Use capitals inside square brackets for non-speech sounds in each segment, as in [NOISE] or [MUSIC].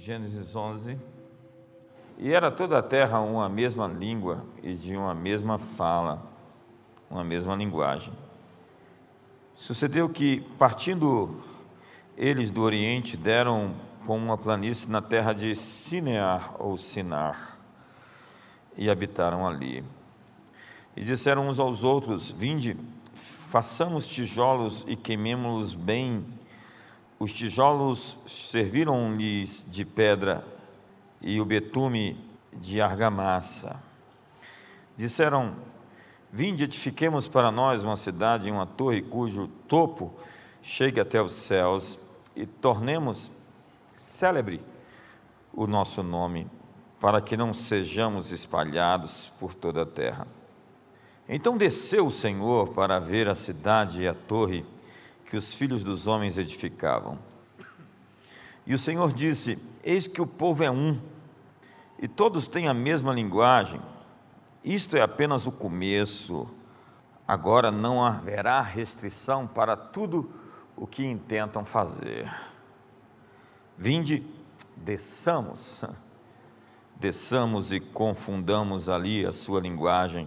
Gênesis 11. E era toda a terra uma mesma língua e de uma mesma fala, uma mesma linguagem. Sucedeu que, partindo eles do Oriente, deram com uma planície na terra de Sinear ou Sinar e habitaram ali. E disseram uns aos outros: Vinde, façamos tijolos e queimemos-los bem os tijolos serviram-lhes de pedra e o betume de argamassa. Disseram: Vinde, edifiquemos para nós uma cidade e uma torre cujo topo chegue até os céus e tornemos célebre o nosso nome, para que não sejamos espalhados por toda a terra. Então desceu o Senhor para ver a cidade e a torre que os filhos dos homens edificavam. E o Senhor disse: Eis que o povo é um, e todos têm a mesma linguagem. Isto é apenas o começo. Agora não haverá restrição para tudo o que intentam fazer. Vinde, desçamos, desçamos e confundamos ali a sua linguagem,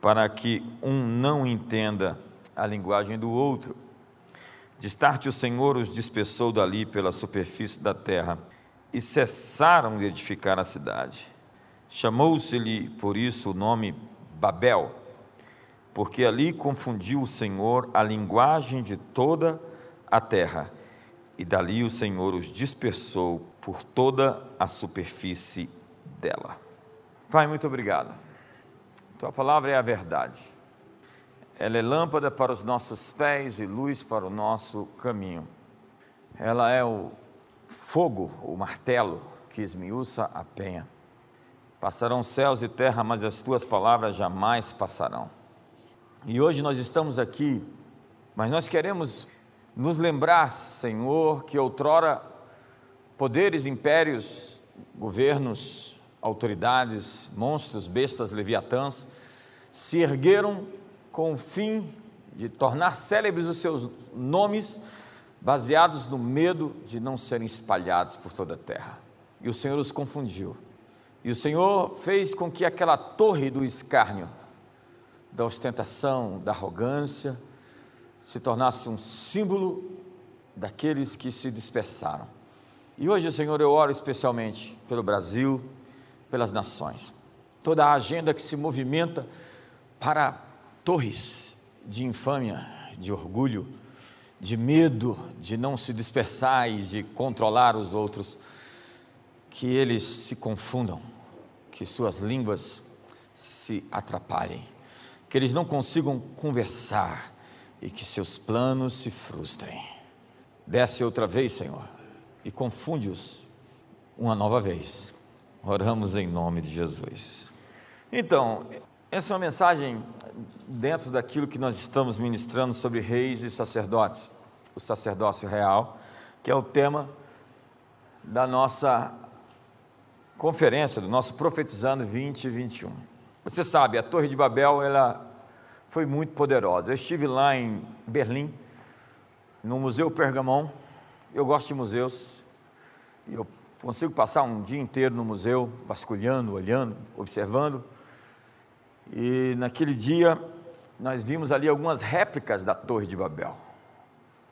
para que um não entenda a linguagem do outro Destarte o Senhor os dispersou dali pela superfície da terra e cessaram de edificar a cidade. Chamou-se-lhe por isso o nome Babel, porque ali confundiu o Senhor a linguagem de toda a terra, e dali o Senhor os dispersou por toda a superfície dela. Pai, muito obrigado. Tua palavra é a verdade. Ela é lâmpada para os nossos pés e luz para o nosso caminho. Ela é o fogo, o martelo que esmiuça a penha. Passarão céus e terra, mas as tuas palavras jamais passarão. E hoje nós estamos aqui, mas nós queremos nos lembrar, Senhor, que outrora poderes, impérios, governos, autoridades, monstros, bestas, leviatãs, se ergueram com o fim de tornar célebres os seus nomes, baseados no medo de não serem espalhados por toda a terra. E o Senhor os confundiu. E o Senhor fez com que aquela torre do escárnio, da ostentação, da arrogância, se tornasse um símbolo daqueles que se dispersaram. E hoje, Senhor, eu oro especialmente pelo Brasil, pelas nações. Toda a agenda que se movimenta para torres de infâmia, de orgulho, de medo de não se dispersar e de controlar os outros, que eles se confundam, que suas línguas se atrapalhem, que eles não consigam conversar e que seus planos se frustrem. Desce outra vez, Senhor, e confunde-os uma nova vez. Oramos em nome de Jesus. Então, essa é uma mensagem dentro daquilo que nós estamos ministrando sobre reis e sacerdotes, o sacerdócio real, que é o tema da nossa conferência, do nosso Profetizando 2021. Você sabe, a Torre de Babel, ela foi muito poderosa. Eu estive lá em Berlim, no Museu Pergamon. Eu gosto de museus. Eu consigo passar um dia inteiro no museu, vasculhando, olhando, observando. E naquele dia nós vimos ali algumas réplicas da Torre de Babel.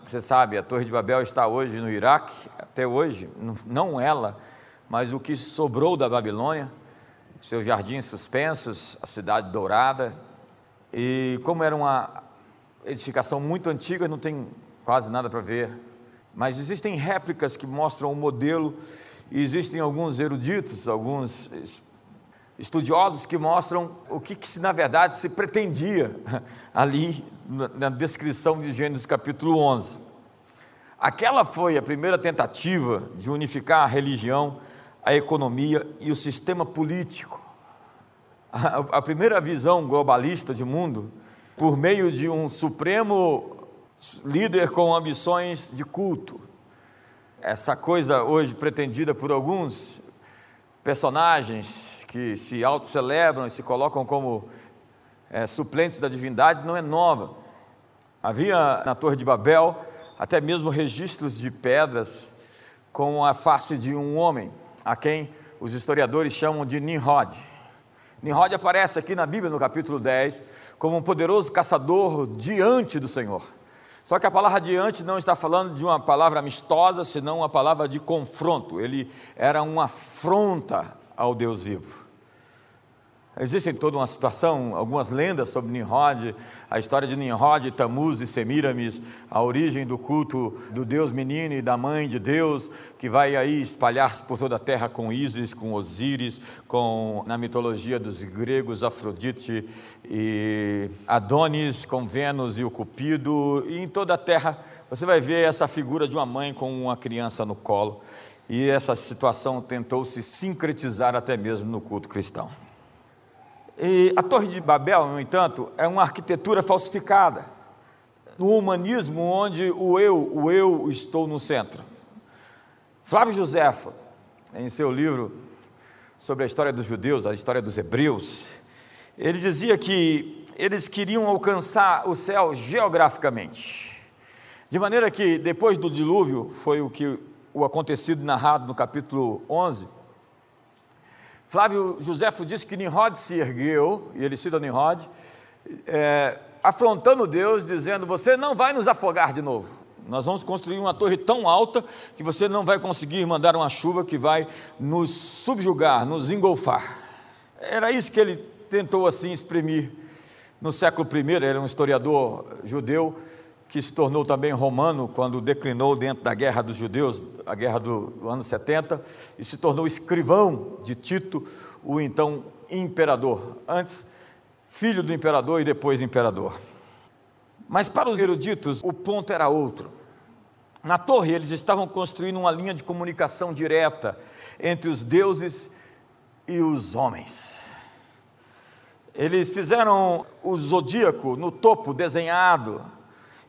Você sabe, a Torre de Babel está hoje no Iraque, até hoje, não ela, mas o que sobrou da Babilônia, seus jardins suspensos, a cidade dourada. E como era uma edificação muito antiga, não tem quase nada para ver. Mas existem réplicas que mostram o modelo, e existem alguns eruditos, alguns estudiosos que mostram o que, que na verdade se pretendia [LAUGHS] ali na descrição de Gênesis capítulo 11. Aquela foi a primeira tentativa de unificar a religião, a economia e o sistema político. A, a primeira visão globalista de mundo, por meio de um supremo líder com ambições de culto. Essa coisa hoje pretendida por alguns personagens que se autocelebram e se colocam como é, suplentes da divindade não é nova. Havia na Torre de Babel até mesmo registros de pedras com a face de um homem, a quem os historiadores chamam de Nimrod. Nimrod aparece aqui na Bíblia, no capítulo 10, como um poderoso caçador diante do Senhor. Só que a palavra diante não está falando de uma palavra amistosa, senão uma palavra de confronto. Ele era uma afronta ao Deus vivo. Existe toda uma situação, algumas lendas sobre Nimrod, a história de Nimrod, Tamuz e Semiramis, a origem do culto do Deus menino e da mãe de Deus, que vai aí espalhar-se por toda a terra com Ísis, com Osíris, com, na mitologia dos gregos, Afrodite e Adonis, com Vênus e o Cupido, e em toda a terra você vai ver essa figura de uma mãe com uma criança no colo, e essa situação tentou se sincretizar até mesmo no culto cristão. E a Torre de Babel, no entanto, é uma arquitetura falsificada, no humanismo onde o eu, o eu estou no centro. Flávio Josefa, em seu livro sobre a história dos judeus, a história dos hebreus, ele dizia que eles queriam alcançar o céu geograficamente. De maneira que, depois do dilúvio, foi o que o acontecido narrado no capítulo 11, Flávio Josefo disse que Nimrod se ergueu, e ele cita Nimrod, é, afrontando Deus, dizendo: Você não vai nos afogar de novo. Nós vamos construir uma torre tão alta que você não vai conseguir mandar uma chuva que vai nos subjugar, nos engolfar. Era isso que ele tentou assim exprimir no século I. Ele era um historiador judeu que se tornou também romano quando declinou dentro da guerra dos judeus, a guerra do, do ano 70, e se tornou escrivão de Tito, o então imperador, antes filho do imperador e depois imperador. Mas para os eruditos, o ponto era outro. Na torre, eles estavam construindo uma linha de comunicação direta entre os deuses e os homens. Eles fizeram o zodíaco no topo desenhado,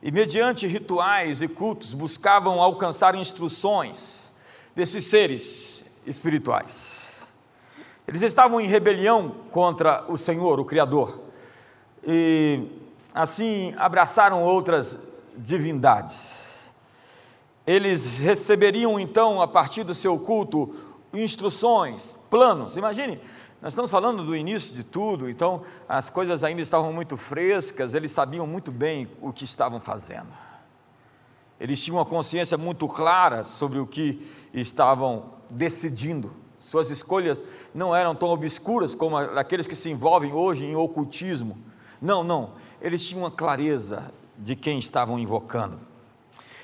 e, mediante rituais e cultos, buscavam alcançar instruções desses seres espirituais. Eles estavam em rebelião contra o Senhor, o Criador, e assim abraçaram outras divindades. Eles receberiam então, a partir do seu culto, instruções, planos. Imagine, nós estamos falando do início de tudo, então as coisas ainda estavam muito frescas, eles sabiam muito bem o que estavam fazendo. Eles tinham uma consciência muito clara sobre o que estavam decidindo. Suas escolhas não eram tão obscuras como aqueles que se envolvem hoje em ocultismo. Não, não. Eles tinham uma clareza de quem estavam invocando.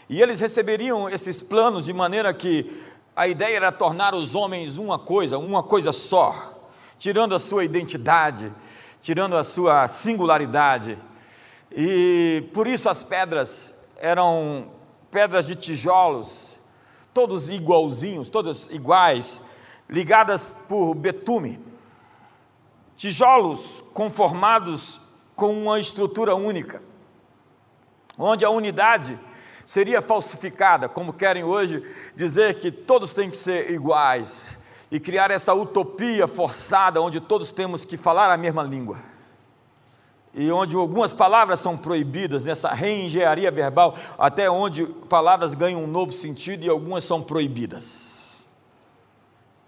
E eles receberiam esses planos de maneira que a ideia era tornar os homens uma coisa, uma coisa só tirando a sua identidade, tirando a sua singularidade. E por isso as pedras eram pedras de tijolos, todos igualzinhos, todas iguais, ligadas por betume. Tijolos conformados com uma estrutura única, onde a unidade seria falsificada, como querem hoje dizer que todos têm que ser iguais e criar essa utopia forçada onde todos temos que falar a mesma língua. E onde algumas palavras são proibidas, nessa reengenharia verbal, até onde palavras ganham um novo sentido e algumas são proibidas.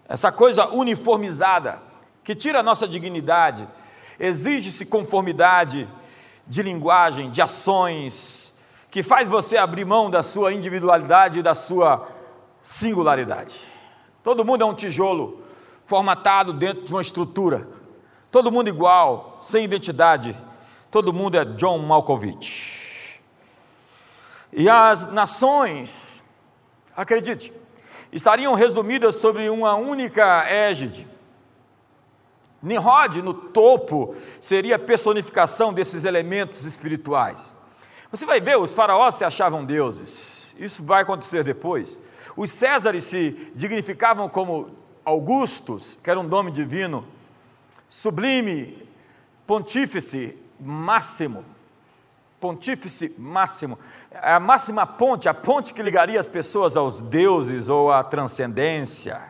Essa coisa uniformizada, que tira a nossa dignidade, exige-se conformidade de linguagem, de ações, que faz você abrir mão da sua individualidade e da sua singularidade. Todo mundo é um tijolo formatado dentro de uma estrutura. Todo mundo igual, sem identidade. Todo mundo é John Malkovich. E as nações, acredite, estariam resumidas sobre uma única égide. Nimrod, no topo, seria a personificação desses elementos espirituais. Você vai ver, os faraós se achavam deuses. Isso vai acontecer depois. Os Césares se dignificavam como Augustos, que era um nome divino, sublime, pontífice máximo. Pontífice máximo, a máxima ponte, a ponte que ligaria as pessoas aos deuses ou à transcendência.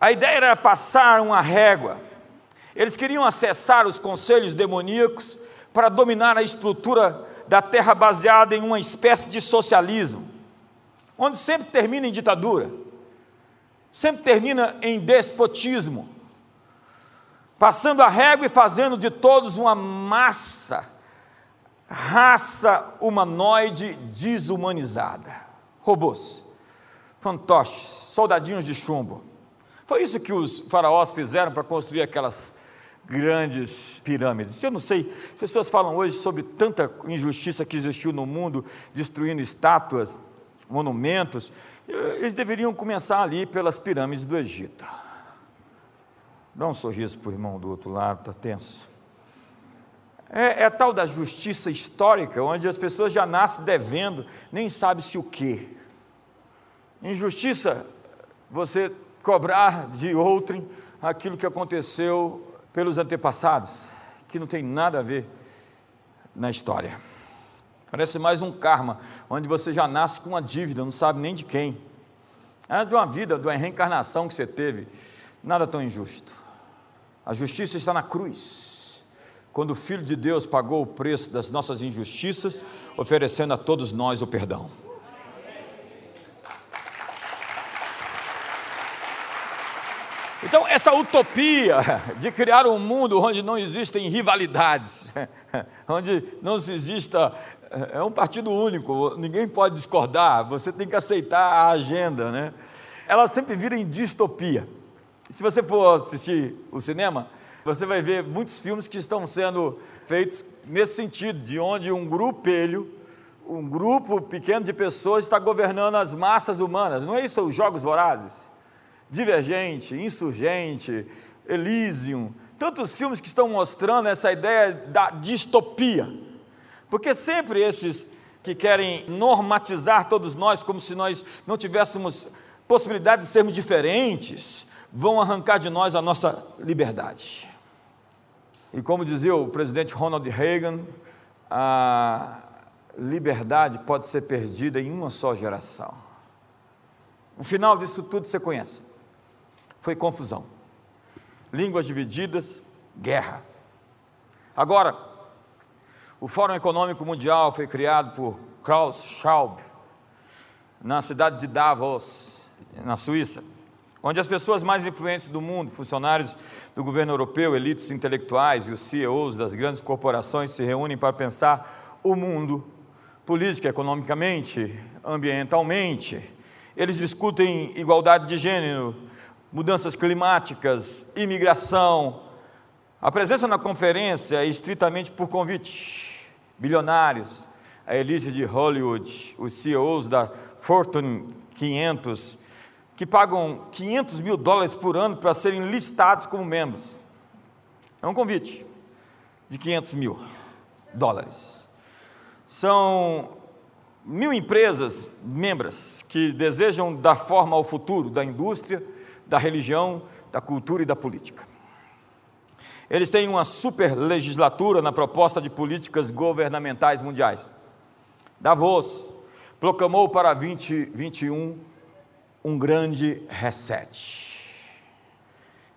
A ideia era passar uma régua. Eles queriam acessar os conselhos demoníacos para dominar a estrutura da terra baseada em uma espécie de socialismo onde sempre termina em ditadura, sempre termina em despotismo, passando a régua e fazendo de todos uma massa, raça humanoide desumanizada, robôs, fantoches, soldadinhos de chumbo. Foi isso que os faraós fizeram para construir aquelas grandes pirâmides. Eu não sei, as pessoas falam hoje sobre tanta injustiça que existiu no mundo, destruindo estátuas, monumentos. Eles deveriam começar ali pelas pirâmides do Egito. Dá um sorriso para o irmão do outro lado, está tenso. É, é tal da justiça histórica, onde as pessoas já nascem devendo, nem sabe se o quê. Injustiça, você cobrar de outrem aquilo que aconteceu pelos antepassados, que não tem nada a ver na história. Parece mais um karma, onde você já nasce com uma dívida, não sabe nem de quem. É de uma vida, de uma reencarnação que você teve. Nada tão injusto. A justiça está na cruz. Quando o Filho de Deus pagou o preço das nossas injustiças, oferecendo a todos nós o perdão. Então, essa utopia de criar um mundo onde não existem rivalidades, [LAUGHS] onde não se exista. É um partido único, ninguém pode discordar, você tem que aceitar a agenda, né? Ela sempre vira em distopia. Se você for assistir o cinema, você vai ver muitos filmes que estão sendo feitos nesse sentido, de onde um grupelho, um grupo pequeno de pessoas está governando as massas humanas. Não é isso os jogos vorazes? Divergente, Insurgente, Elysium, tantos filmes que estão mostrando essa ideia da distopia. Porque sempre esses que querem normatizar todos nós como se nós não tivéssemos possibilidade de sermos diferentes, vão arrancar de nós a nossa liberdade. E como dizia o presidente Ronald Reagan, a liberdade pode ser perdida em uma só geração. O final disso tudo você conhece foi confusão. Línguas divididas, guerra. Agora, o Fórum Econômico Mundial foi criado por Klaus Schwab, na cidade de Davos, na Suíça, onde as pessoas mais influentes do mundo, funcionários do governo europeu, elites intelectuais e os CEOs das grandes corporações se reúnem para pensar o mundo, política, economicamente, ambientalmente. Eles discutem igualdade de gênero, mudanças climáticas, imigração. A presença na conferência é estritamente por convite. Bilionários, a elite de Hollywood, os CEOs da Fortune 500, que pagam 500 mil dólares por ano para serem listados como membros. É um convite de 500 mil dólares. São mil empresas membros que desejam dar forma ao futuro da indústria, da religião, da cultura e da política. Eles têm uma super legislatura na proposta de políticas governamentais mundiais. Davos proclamou para 2021 um grande reset,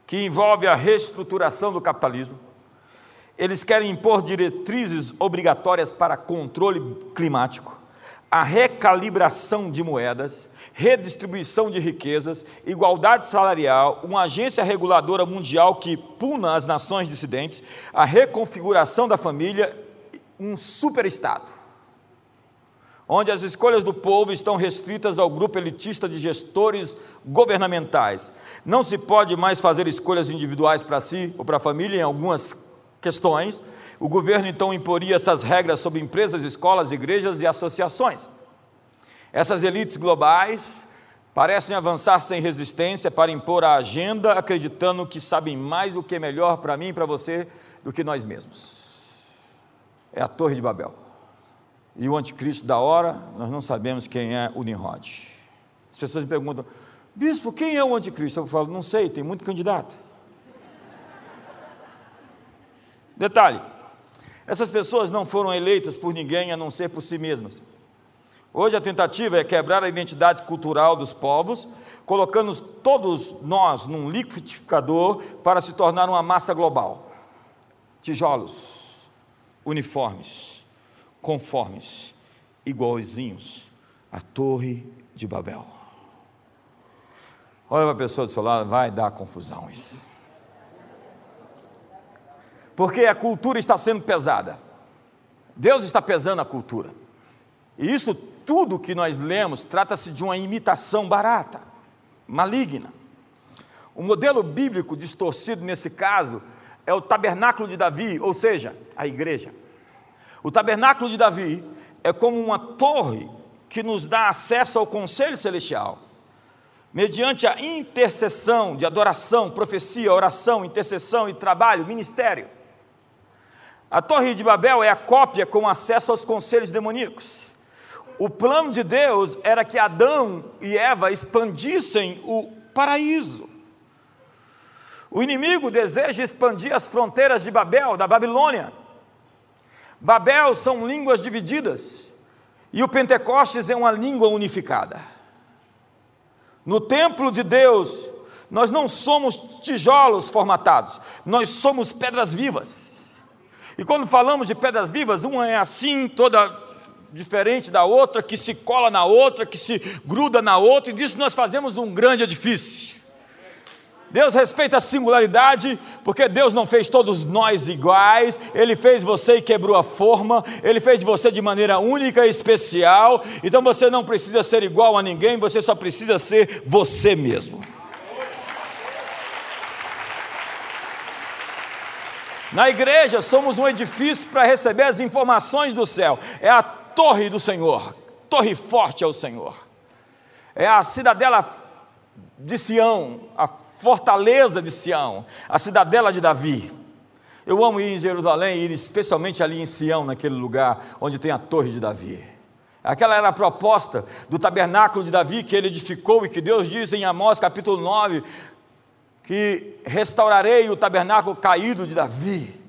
que envolve a reestruturação do capitalismo. Eles querem impor diretrizes obrigatórias para controle climático, a recalibração de moedas, redistribuição de riquezas, igualdade salarial, uma agência reguladora mundial que puna as nações dissidentes, a reconfiguração da família, um superestado, onde as escolhas do povo estão restritas ao grupo elitista de gestores governamentais. Não se pode mais fazer escolhas individuais para si ou para a família em algumas questões, o governo então imporia essas regras sobre empresas, escolas, igrejas e associações. Essas elites globais parecem avançar sem resistência para impor a agenda, acreditando que sabem mais o que é melhor para mim e para você do que nós mesmos. É a Torre de Babel. E o anticristo da hora, nós não sabemos quem é o Nimrod. As pessoas me perguntam, bispo, quem é o anticristo? Eu falo, não sei, tem muito candidato. Detalhe: essas pessoas não foram eleitas por ninguém a não ser por si mesmas. Hoje a tentativa é quebrar a identidade cultural dos povos, colocando todos nós num liquidificador para se tornar uma massa global. Tijolos, uniformes, conformes, igualzinhos, a Torre de Babel. Olha para a pessoa do seu lado, vai dar confusão isso. Porque a cultura está sendo pesada. Deus está pesando a cultura. E isso tudo que nós lemos trata-se de uma imitação barata, maligna. O modelo bíblico distorcido nesse caso é o tabernáculo de Davi, ou seja, a igreja. O tabernáculo de Davi é como uma torre que nos dá acesso ao conselho celestial, mediante a intercessão de adoração, profecia, oração, intercessão e trabalho, ministério. A Torre de Babel é a cópia com acesso aos conselhos demoníacos. O plano de Deus era que Adão e Eva expandissem o paraíso. O inimigo deseja expandir as fronteiras de Babel, da Babilônia. Babel são línguas divididas e o Pentecostes é uma língua unificada. No templo de Deus, nós não somos tijolos formatados, nós somos pedras vivas. E quando falamos de pedras vivas, uma é assim, toda diferente da outra, que se cola na outra, que se gruda na outra, e disso nós fazemos um grande edifício. Deus respeita a singularidade, porque Deus não fez todos nós iguais, Ele fez você e quebrou a forma, Ele fez você de maneira única e especial, então você não precisa ser igual a ninguém, você só precisa ser você mesmo. Na igreja somos um edifício para receber as informações do céu, é a torre do Senhor, torre forte é o Senhor, é a cidadela de Sião, a fortaleza de Sião, a cidadela de Davi. Eu amo ir em Jerusalém, ir especialmente ali em Sião, naquele lugar onde tem a torre de Davi. Aquela era a proposta do tabernáculo de Davi que ele edificou e que Deus diz em Amós capítulo 9 que restaurarei o tabernáculo caído de Davi.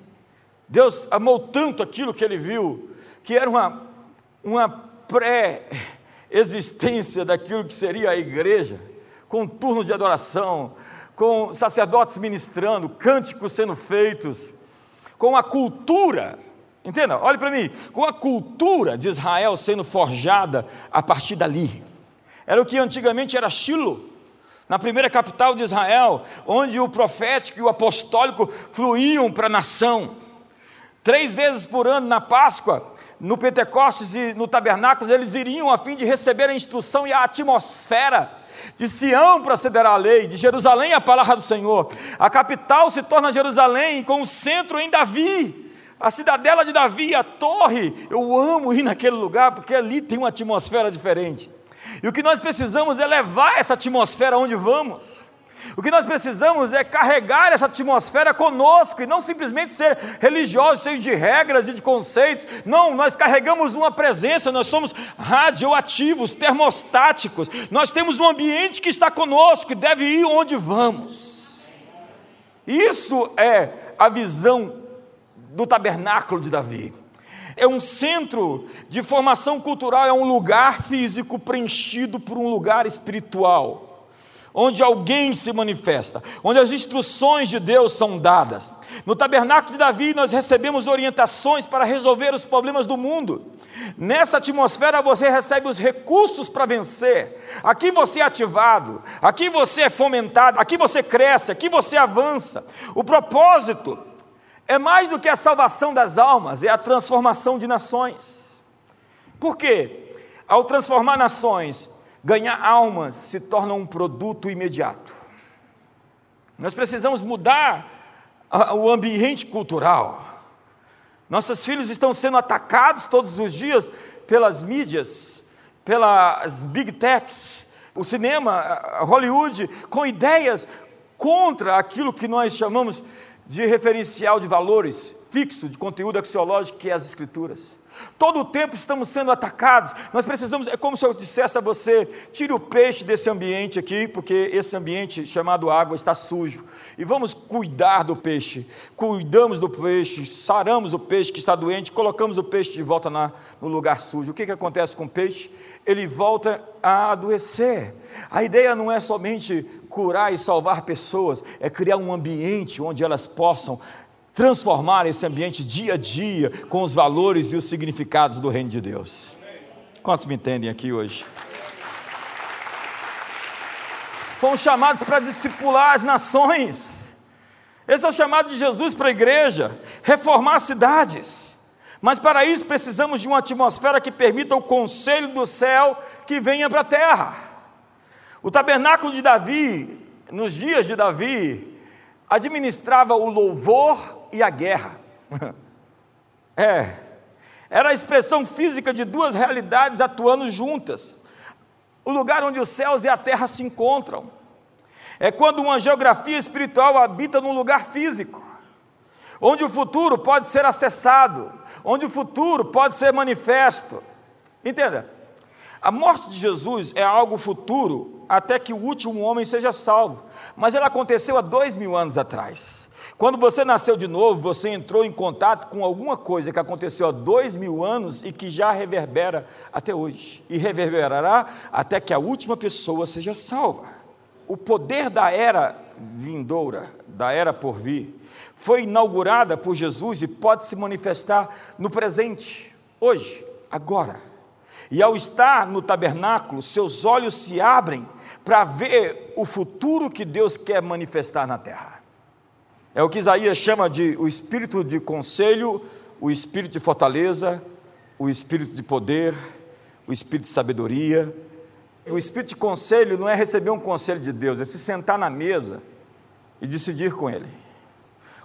Deus amou tanto aquilo que ele viu, que era uma, uma pré-existência daquilo que seria a igreja, com turnos de adoração, com sacerdotes ministrando, cânticos sendo feitos, com a cultura, entenda, olhe para mim, com a cultura de Israel sendo forjada a partir dali. Era o que antigamente era Shilo, na primeira capital de Israel, onde o profético e o apostólico fluíam para a nação. Três vezes por ano na Páscoa, no Pentecostes e no Tabernáculo, eles iriam a fim de receber a instrução e a atmosfera de Sião procederá a lei, de Jerusalém a palavra do Senhor. A capital se torna Jerusalém, com o centro em Davi. A cidadela de Davi, a torre, eu amo ir naquele lugar, porque ali tem uma atmosfera diferente. E o que nós precisamos é levar essa atmosfera onde vamos. O que nós precisamos é carregar essa atmosfera conosco e não simplesmente ser religiosos, cheios de regras e de conceitos. Não, nós carregamos uma presença, nós somos radioativos, termostáticos. Nós temos um ambiente que está conosco e deve ir onde vamos. Isso é a visão do tabernáculo de Davi. É um centro de formação cultural, é um lugar físico preenchido por um lugar espiritual onde alguém se manifesta, onde as instruções de Deus são dadas. No tabernáculo de Davi, nós recebemos orientações para resolver os problemas do mundo. Nessa atmosfera, você recebe os recursos para vencer. Aqui você é ativado, aqui você é fomentado, aqui você cresce, aqui você avança. O propósito é mais do que a salvação das almas, é a transformação de nações. Por quê? Ao transformar nações, Ganhar almas se torna um produto imediato. Nós precisamos mudar o ambiente cultural. Nossos filhos estão sendo atacados todos os dias pelas mídias, pelas big techs, o cinema, Hollywood, com ideias contra aquilo que nós chamamos de referencial de valores fixo, de conteúdo axiológico, que é as Escrituras. Todo o tempo estamos sendo atacados. Nós precisamos, é como se eu dissesse a você: tire o peixe desse ambiente aqui, porque esse ambiente chamado água está sujo. E vamos cuidar do peixe. Cuidamos do peixe, saramos o peixe que está doente, colocamos o peixe de volta na, no lugar sujo. O que, que acontece com o peixe? Ele volta a adoecer. A ideia não é somente curar e salvar pessoas, é criar um ambiente onde elas possam transformar esse ambiente dia a dia com os valores e os significados do reino de Deus. Quantos me entendem aqui hoje? Fomos chamados para discipular as nações. Esse é o chamado de Jesus para a igreja, reformar cidades. Mas para isso precisamos de uma atmosfera que permita o conselho do céu que venha para a terra. O tabernáculo de Davi, nos dias de Davi, administrava o louvor e a guerra. [LAUGHS] É, era a expressão física de duas realidades atuando juntas. O lugar onde os céus e a terra se encontram. É quando uma geografia espiritual habita num lugar físico, onde o futuro pode ser acessado, onde o futuro pode ser manifesto. Entenda? A morte de Jesus é algo futuro até que o último homem seja salvo, mas ela aconteceu há dois mil anos atrás. Quando você nasceu de novo, você entrou em contato com alguma coisa que aconteceu há dois mil anos e que já reverbera até hoje, e reverberará até que a última pessoa seja salva. O poder da era vindoura, da era por vir, foi inaugurada por Jesus e pode se manifestar no presente, hoje, agora. E ao estar no tabernáculo, seus olhos se abrem para ver o futuro que Deus quer manifestar na terra. É o que Isaías chama de o espírito de conselho, o espírito de fortaleza, o espírito de poder, o espírito de sabedoria. O espírito de conselho não é receber um conselho de Deus, é se sentar na mesa e decidir com Ele.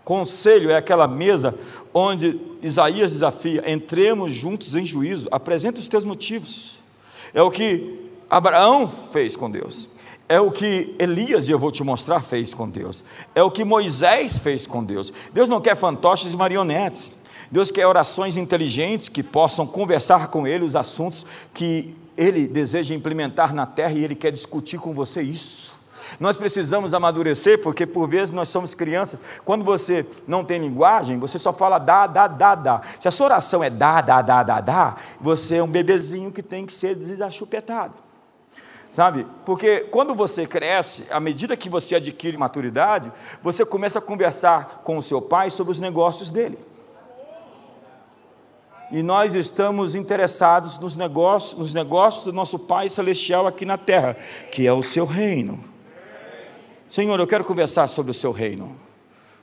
Conselho é aquela mesa onde Isaías desafia: entremos juntos em juízo, apresenta os teus motivos. É o que Abraão fez com Deus. É o que Elias, e eu vou te mostrar, fez com Deus. É o que Moisés fez com Deus. Deus não quer fantoches e marionetes. Deus quer orações inteligentes que possam conversar com Ele os assuntos que Ele deseja implementar na terra e Ele quer discutir com você isso. Nós precisamos amadurecer, porque por vezes nós somos crianças. Quando você não tem linguagem, você só fala dá, dá, dá, dá. Se a sua oração é dá, dá, dá, dá, dá, você é um bebezinho que tem que ser desachupetado sabe? Porque quando você cresce, à medida que você adquire maturidade, você começa a conversar com o seu pai sobre os negócios dele. E nós estamos interessados nos negócios, nos negócios do nosso Pai Celestial aqui na terra, que é o seu reino. Senhor, eu quero conversar sobre o seu reino.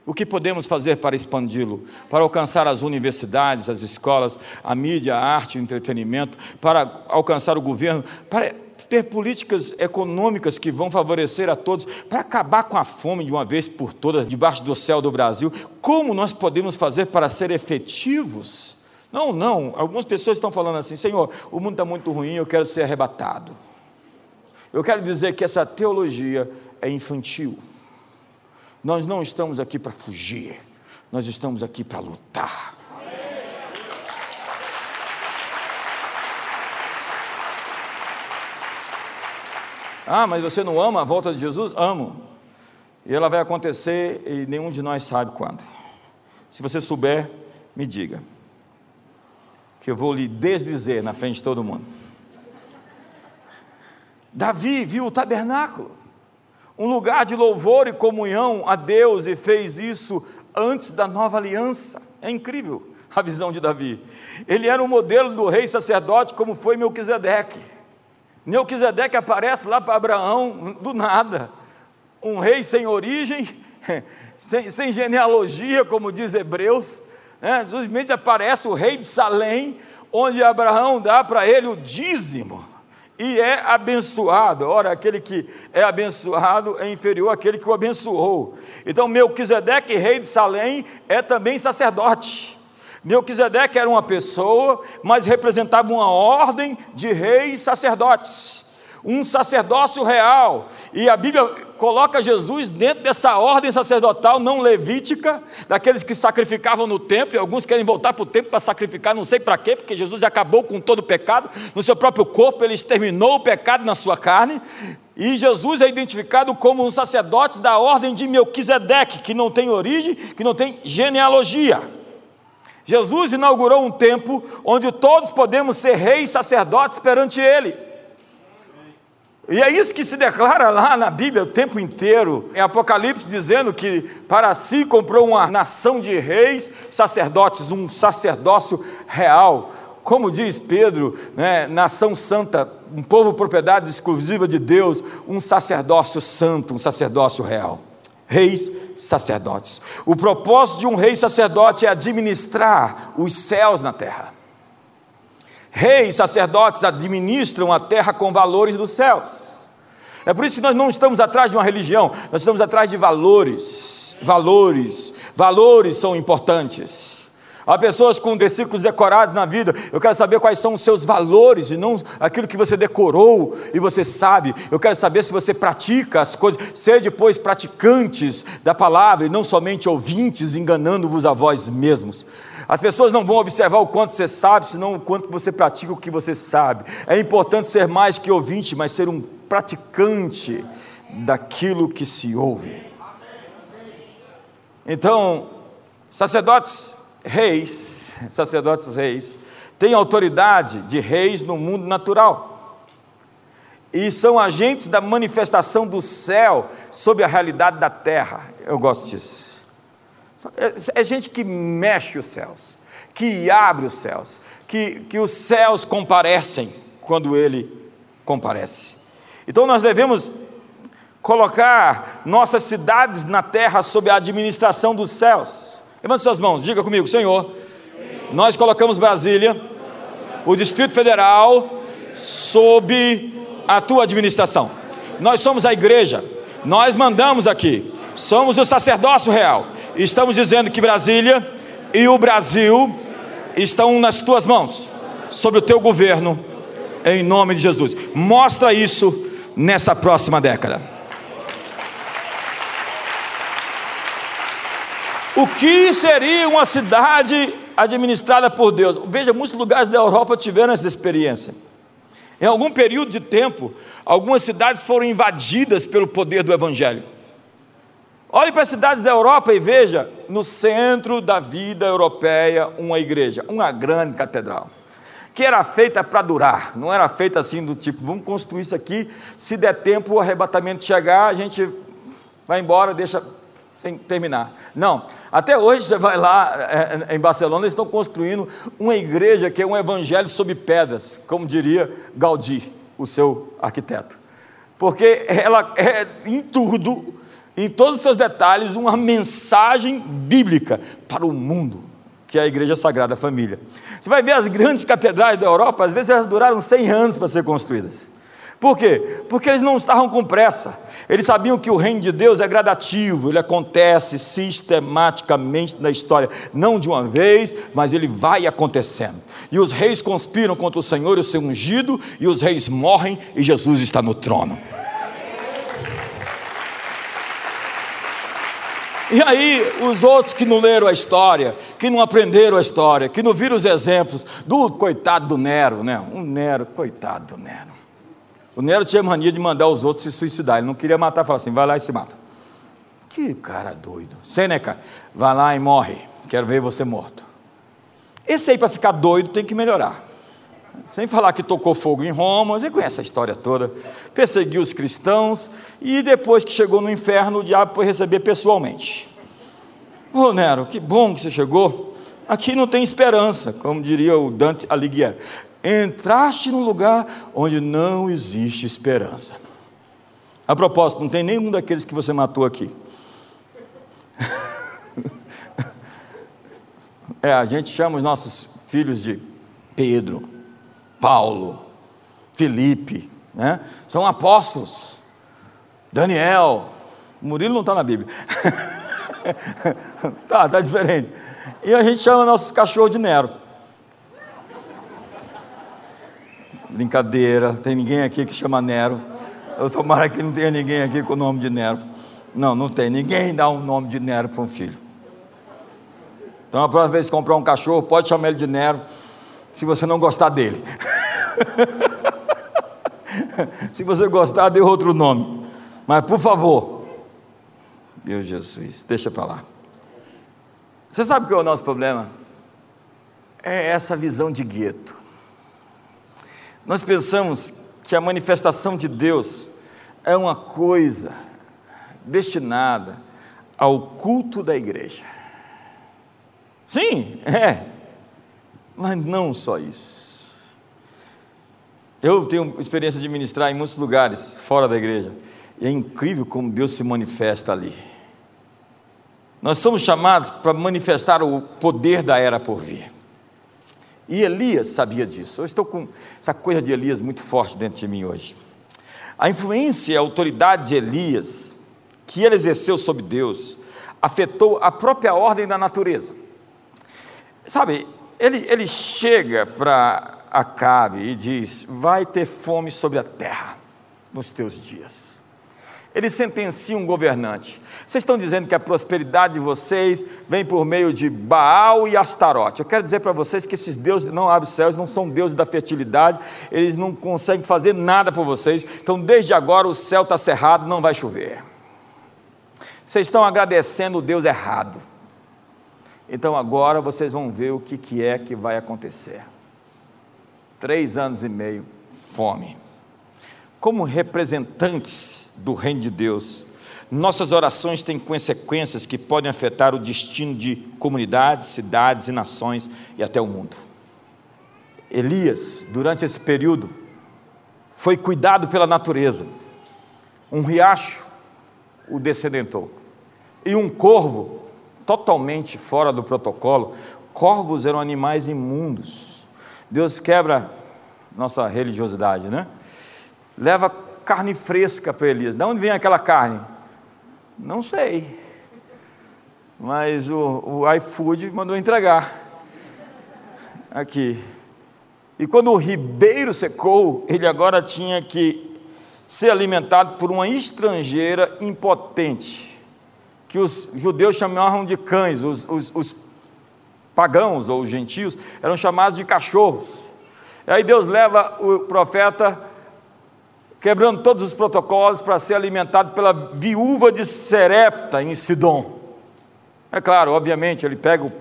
O que podemos fazer para expandi-lo, para alcançar as universidades, as escolas, a mídia, a arte, o entretenimento, para alcançar o governo, para ter políticas econômicas que vão favorecer a todos, para acabar com a fome de uma vez por todas debaixo do céu do Brasil. Como nós podemos fazer para ser efetivos? Não, não. Algumas pessoas estão falando assim: Senhor, o mundo está muito ruim, eu quero ser arrebatado. Eu quero dizer que essa teologia é infantil. Nós não estamos aqui para fugir, nós estamos aqui para lutar. Ah, mas você não ama a volta de Jesus? Amo. E ela vai acontecer e nenhum de nós sabe quando. Se você souber, me diga. Que eu vou lhe desdizer na frente de todo mundo. Davi viu o tabernáculo, um lugar de louvor e comunhão a Deus, e fez isso antes da nova aliança. É incrível a visão de Davi. Ele era um modelo do rei sacerdote, como foi Melquisedeque. Melquisedeque aparece lá para Abraão do nada, um rei sem origem, [LAUGHS] sem, sem genealogia, como diz Hebreus, né? simplesmente aparece o rei de Salém, onde Abraão dá para ele o dízimo e é abençoado. Ora, aquele que é abençoado é inferior àquele que o abençoou. Então, Melquisedeque, rei de Salém, é também sacerdote. Melquisedeque era uma pessoa, mas representava uma ordem de reis sacerdotes, um sacerdócio real. E a Bíblia coloca Jesus dentro dessa ordem sacerdotal não levítica, daqueles que sacrificavam no templo, e alguns querem voltar para o templo para sacrificar, não sei para quê, porque Jesus acabou com todo o pecado, no seu próprio corpo, ele exterminou o pecado na sua carne. E Jesus é identificado como um sacerdote da ordem de Melquisedeque, que não tem origem, que não tem genealogia. Jesus inaugurou um tempo onde todos podemos ser reis sacerdotes perante Ele. E é isso que se declara lá na Bíblia o tempo inteiro, em Apocalipse, dizendo que para si comprou uma nação de reis, sacerdotes, um sacerdócio real, como diz Pedro, né, nação santa, um povo propriedade exclusiva de Deus, um sacerdócio santo, um sacerdócio real. Reis, sacerdotes. O propósito de um rei sacerdote é administrar os céus na terra. Reis, sacerdotes administram a terra com valores dos céus. É por isso que nós não estamos atrás de uma religião, nós estamos atrás de valores. Valores, valores são importantes. Há pessoas com versículos decorados na vida. Eu quero saber quais são os seus valores e não aquilo que você decorou e você sabe. Eu quero saber se você pratica as coisas. Ser depois praticantes da palavra e não somente ouvintes, enganando-vos a vós mesmos. As pessoas não vão observar o quanto você sabe, senão o quanto você pratica o que você sabe. É importante ser mais que ouvinte, mas ser um praticante daquilo que se ouve. Então, sacerdotes reis, sacerdotes reis, têm autoridade de reis no mundo natural. E são agentes da manifestação do céu sobre a realidade da terra. Eu gosto disso. É, é gente que mexe os céus, que abre os céus, que, que os céus comparecem quando ele comparece. Então nós devemos colocar nossas cidades na terra sob a administração dos céus. Levante suas mãos, diga comigo, Senhor. Nós colocamos Brasília, o Distrito Federal, sob a tua administração. Nós somos a igreja, nós mandamos aqui, somos o sacerdócio real estamos dizendo que Brasília e o Brasil estão nas tuas mãos, sobre o teu governo, em nome de Jesus. Mostra isso nessa próxima década. O que seria uma cidade administrada por Deus? Veja, muitos lugares da Europa tiveram essa experiência. Em algum período de tempo, algumas cidades foram invadidas pelo poder do Evangelho. Olhe para as cidades da Europa e veja, no centro da vida europeia, uma igreja, uma grande catedral, que era feita para durar, não era feita assim do tipo, vamos construir isso aqui, se der tempo o arrebatamento chegar, a gente vai embora, deixa sem terminar. Não, até hoje você vai lá é, é, em Barcelona, eles estão construindo uma igreja que é um evangelho sob pedras, como diria Gaudí, o seu arquiteto. Porque ela é em tudo em todos os seus detalhes, uma mensagem bíblica para o mundo, que é a Igreja Sagrada Família. Você vai ver as grandes catedrais da Europa, às vezes elas duraram 100 anos para ser construídas. Por quê? Porque eles não estavam com pressa. Eles sabiam que o reino de Deus é gradativo, ele acontece sistematicamente na história, não de uma vez, mas ele vai acontecendo. E os reis conspiram contra o Senhor e o seu ungido, e os reis morrem e Jesus está no trono. E aí, os outros que não leram a história, que não aprenderam a história, que não viram os exemplos do coitado do Nero, né? Um Nero, coitado do Nero. O Nero tinha mania de mandar os outros se suicidar. Ele não queria matar, falava assim: vai lá e se mata. Que cara doido. Sêneca, vai lá e morre. Quero ver você morto. Esse aí, para ficar doido, tem que melhorar. Sem falar que tocou fogo em Roma, você conhece a história toda. Perseguiu os cristãos e depois que chegou no inferno, o diabo foi receber pessoalmente. Ô oh, Nero, que bom que você chegou. Aqui não tem esperança, como diria o Dante Alighieri. Entraste num lugar onde não existe esperança. A propósito, não tem nenhum daqueles que você matou aqui. [LAUGHS] é, a gente chama os nossos filhos de Pedro, Paulo, Felipe, né? são apóstolos. Daniel, Murilo não está na Bíblia. [LAUGHS] tá, tá diferente. E a gente chama nossos cachorros de Nero. Brincadeira, tem ninguém aqui que chama Nero. Eu tomara que não tenha ninguém aqui com o nome de Nero. Não, não tem. Ninguém dá um nome de Nero para um filho. Então, a próxima vez que comprar um cachorro, pode chamar ele de Nero, se você não gostar dele. [LAUGHS] Se você gostar, dê outro nome. Mas por favor, meu Jesus, deixa para lá. Você sabe qual é o nosso problema? É essa visão de gueto. Nós pensamos que a manifestação de Deus é uma coisa destinada ao culto da igreja. Sim, [LAUGHS] é. Mas não só isso. Eu tenho experiência de ministrar em muitos lugares fora da igreja. E é incrível como Deus se manifesta ali. Nós somos chamados para manifestar o poder da era por vir. E Elias sabia disso. Eu estou com essa coisa de Elias muito forte dentro de mim hoje. A influência e a autoridade de Elias, que ele exerceu sobre Deus, afetou a própria ordem da natureza. Sabe, ele, ele chega para Acabe e diz: Vai ter fome sobre a terra nos teus dias. Ele sentencia um governante. Vocês estão dizendo que a prosperidade de vocês vem por meio de Baal e Astarote. Eu quero dizer para vocês que esses deuses não abrem os céus, não são deuses da fertilidade, eles não conseguem fazer nada por vocês. Então, desde agora, o céu está cerrado, não vai chover. Vocês estão agradecendo o Deus errado. Então agora vocês vão ver o que é que vai acontecer. Três anos e meio, fome. Como representantes do reino de Deus, nossas orações têm consequências que podem afetar o destino de comunidades, cidades e nações e até o mundo. Elias, durante esse período, foi cuidado pela natureza. Um riacho o descedentou. E um corvo, totalmente fora do protocolo, corvos eram animais imundos. Deus quebra nossa religiosidade, né? Leva carne fresca para Elias. De onde vem aquela carne? Não sei. Mas o, o iFood mandou entregar. Aqui. E quando o ribeiro secou, ele agora tinha que ser alimentado por uma estrangeira impotente, que os judeus chamavam de cães, os, os, os pagãos ou os gentios eram chamados de cachorros. E aí Deus leva o profeta quebrando todos os protocolos para ser alimentado pela viúva de Serepta em Sidom. É claro, obviamente, ele pega um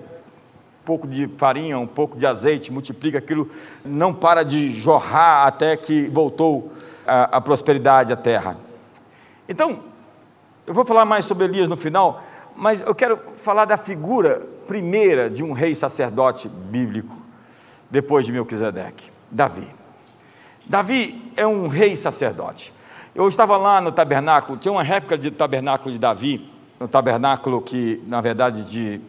pouco de farinha, um pouco de azeite, multiplica aquilo, não para de jorrar até que voltou a, a prosperidade à terra. Então, eu vou falar mais sobre Elias no final, mas eu quero falar da figura primeira de um rei sacerdote bíblico, depois de Melquisedeque, Davi. Davi é um rei sacerdote. Eu estava lá no tabernáculo, tinha uma réplica de tabernáculo de Davi, no tabernáculo que, na verdade, de,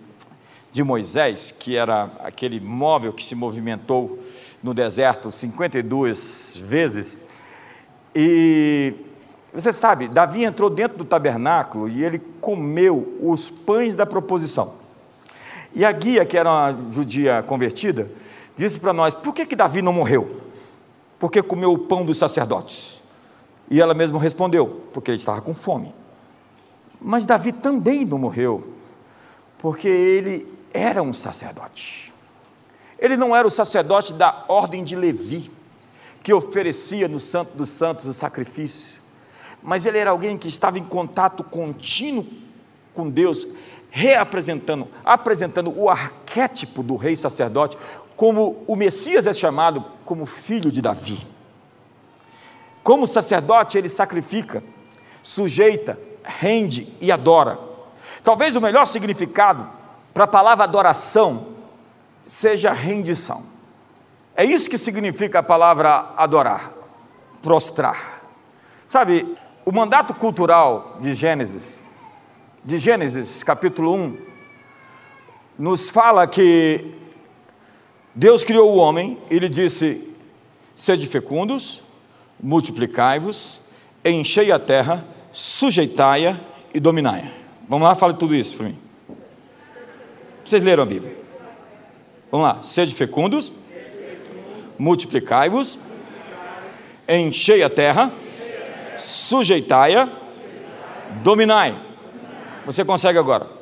de Moisés, que era aquele móvel que se movimentou no deserto 52 vezes, e você sabe, Davi entrou dentro do tabernáculo e ele comeu os pães da proposição. E a guia, que era uma judia convertida, disse para nós: por que, que Davi não morreu? Porque comeu o pão dos sacerdotes. E ela mesma respondeu: porque ele estava com fome. Mas Davi também não morreu, porque ele era um sacerdote. Ele não era o sacerdote da ordem de Levi que oferecia no Santo dos Santos o sacrifício, mas ele era alguém que estava em contato contínuo com Deus, reapresentando, apresentando o arquétipo do rei sacerdote, como o Messias é chamado como filho de Davi. Como sacerdote, ele sacrifica, sujeita, rende e adora. Talvez o melhor significado para a palavra adoração seja rendição. É isso que significa a palavra adorar, prostrar. Sabe, o mandato cultural de Gênesis, de Gênesis capítulo 1, nos fala que Deus criou o homem, ele disse: sede fecundos, multiplicai-vos, enchei a terra, sujeitai-a e dominai-a. Vamos lá, fale tudo isso para mim. Vocês leram a Bíblia? Vamos lá, sede fecundos, multiplicai-vos, enchei a terra, sujeitai-a, dominai. Você consegue agora?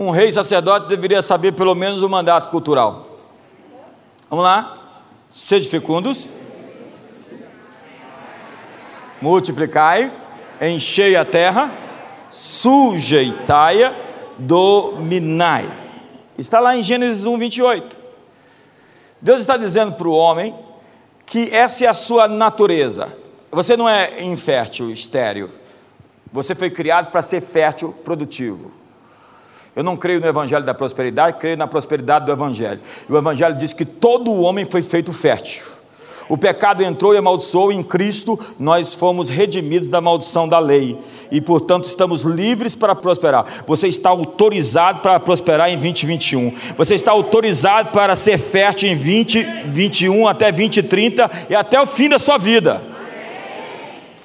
Um rei sacerdote deveria saber pelo menos o mandato cultural. Vamos lá? Sede fecundos, multiplicai, enchei a terra, sujeitai-a, dominai. Está lá em Gênesis 1, 28. Deus está dizendo para o homem que essa é a sua natureza. Você não é infértil, estéreo. Você foi criado para ser fértil, produtivo. Eu não creio no evangelho da prosperidade, creio na prosperidade do evangelho. E o evangelho diz que todo homem foi feito fértil. O pecado entrou e amaldiçoou, em Cristo nós fomos redimidos da maldição da lei e, portanto, estamos livres para prosperar. Você está autorizado para prosperar em 2021. Você está autorizado para ser fértil em 2021 até 2030 e até o fim da sua vida.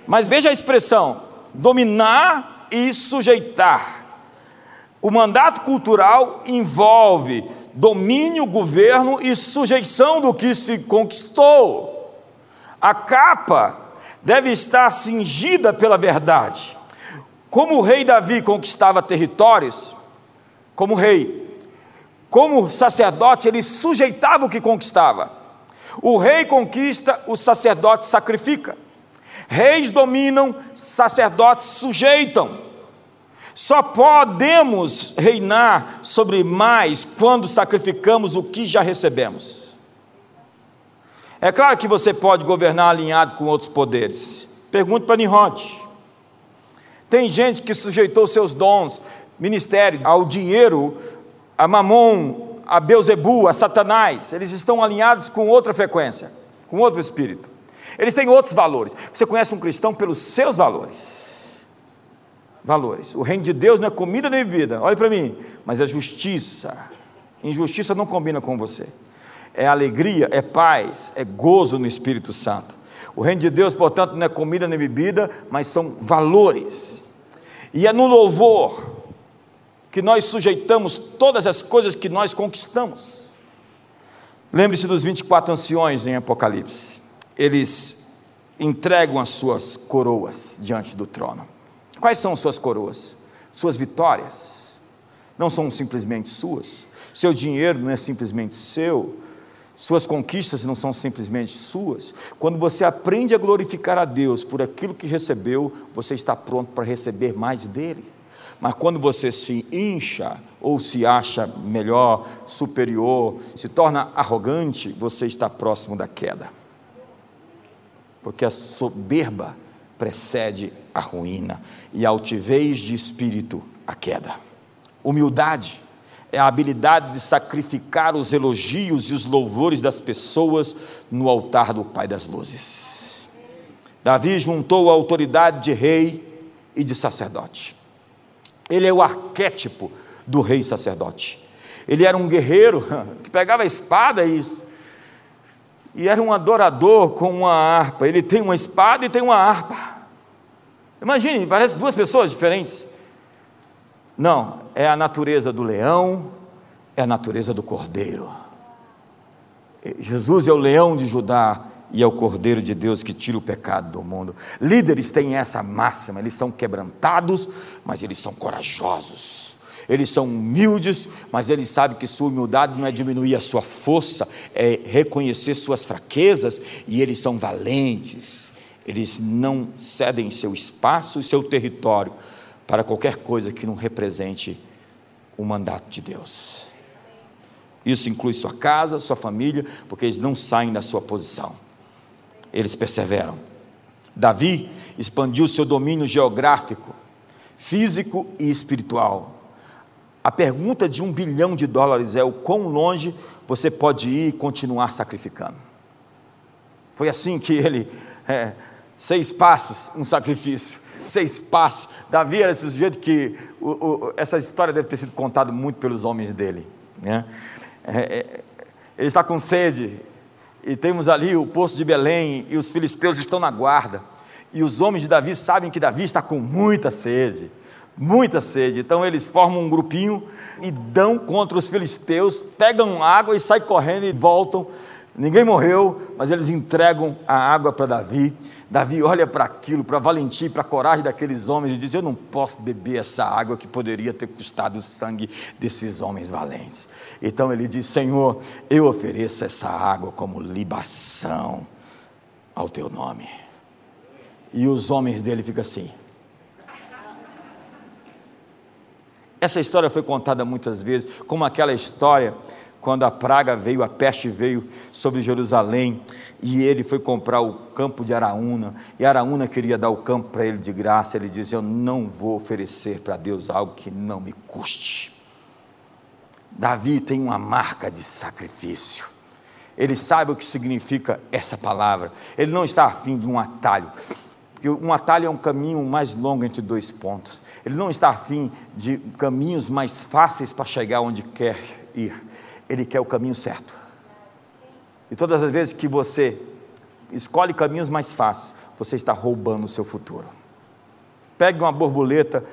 Mas veja a expressão: dominar e sujeitar. O mandato cultural envolve domínio, governo e sujeição do que se conquistou. A capa deve estar cingida pela verdade. Como o rei Davi conquistava territórios, como rei, como sacerdote, ele sujeitava o que conquistava. O rei conquista, o sacerdote sacrifica. Reis dominam, sacerdotes sujeitam. Só podemos reinar sobre mais quando sacrificamos o que já recebemos. É claro que você pode governar alinhado com outros poderes. Pergunte para Nimrod. Tem gente que sujeitou seus dons, ministério, ao dinheiro, a mamon, a Beuzebu, a Satanás. Eles estão alinhados com outra frequência, com outro espírito. Eles têm outros valores. Você conhece um cristão pelos seus valores. Valores. O reino de Deus não é comida nem bebida, olhe para mim, mas é justiça. Injustiça não combina com você é alegria, é paz, é gozo no Espírito Santo. O reino de Deus, portanto, não é comida nem bebida, mas são valores. E é no louvor que nós sujeitamos todas as coisas que nós conquistamos. Lembre-se dos 24 anciões em Apocalipse. Eles entregam as suas coroas diante do trono. Quais são suas coroas? Suas vitórias. Não são simplesmente suas. Seu dinheiro não é simplesmente seu. Suas conquistas não são simplesmente suas. Quando você aprende a glorificar a Deus por aquilo que recebeu, você está pronto para receber mais dele. Mas quando você se incha ou se acha melhor, superior, se torna arrogante, você está próximo da queda. Porque a soberba precede a ruína e a altivez de espírito a queda. Humildade é a habilidade de sacrificar os elogios e os louvores das pessoas no altar do Pai das Luzes. Davi juntou a autoridade de rei e de sacerdote. Ele é o arquétipo do rei sacerdote. Ele era um guerreiro [LAUGHS] que pegava a espada e, e era um adorador com uma harpa. Ele tem uma espada e tem uma harpa. Imagine, parece duas pessoas diferentes. Não, é a natureza do leão, é a natureza do cordeiro. Jesus é o leão de Judá e é o cordeiro de Deus que tira o pecado do mundo. Líderes têm essa máxima, eles são quebrantados, mas eles são corajosos. Eles são humildes, mas eles sabem que sua humildade não é diminuir a sua força, é reconhecer suas fraquezas, e eles são valentes. Eles não cedem seu espaço e seu território para qualquer coisa que não represente o mandato de Deus. Isso inclui sua casa, sua família, porque eles não saem da sua posição. Eles perseveram. Davi expandiu seu domínio geográfico, físico e espiritual. A pergunta de um bilhão de dólares é: o quão longe você pode ir e continuar sacrificando? Foi assim que ele, é, seis passos, um sacrifício seis passos. Davi era esse sujeito que o, o, essa história deve ter sido contada muito pelos homens dele. Né? É, é, ele está com sede, e temos ali o poço de Belém, e os filisteus estão na guarda. E os homens de Davi sabem que Davi está com muita sede, muita sede. Então eles formam um grupinho e dão contra os filisteus, pegam água e saem correndo e voltam. Ninguém morreu, mas eles entregam a água para Davi. Davi olha para aquilo, para a valentia, para a coragem daqueles homens e diz: Eu não posso beber essa água que poderia ter custado o sangue desses homens valentes. Então ele diz: Senhor, eu ofereço essa água como libação ao teu nome. E os homens dele ficam assim. Essa história foi contada muitas vezes, como aquela história quando a praga veio, a peste veio sobre Jerusalém, e ele foi comprar o campo de Araúna, e Araúna queria dar o campo para ele de graça, ele disse: Eu não vou oferecer para Deus algo que não me custe. Davi tem uma marca de sacrifício. Ele sabe o que significa essa palavra. Ele não está afim de um atalho. Porque um atalho é um caminho mais longo entre dois pontos. Ele não está afim de caminhos mais fáceis para chegar onde quer ir. Ele quer o caminho certo. E todas as vezes que você escolhe caminhos mais fáceis, você está roubando o seu futuro. Pegue uma borboleta,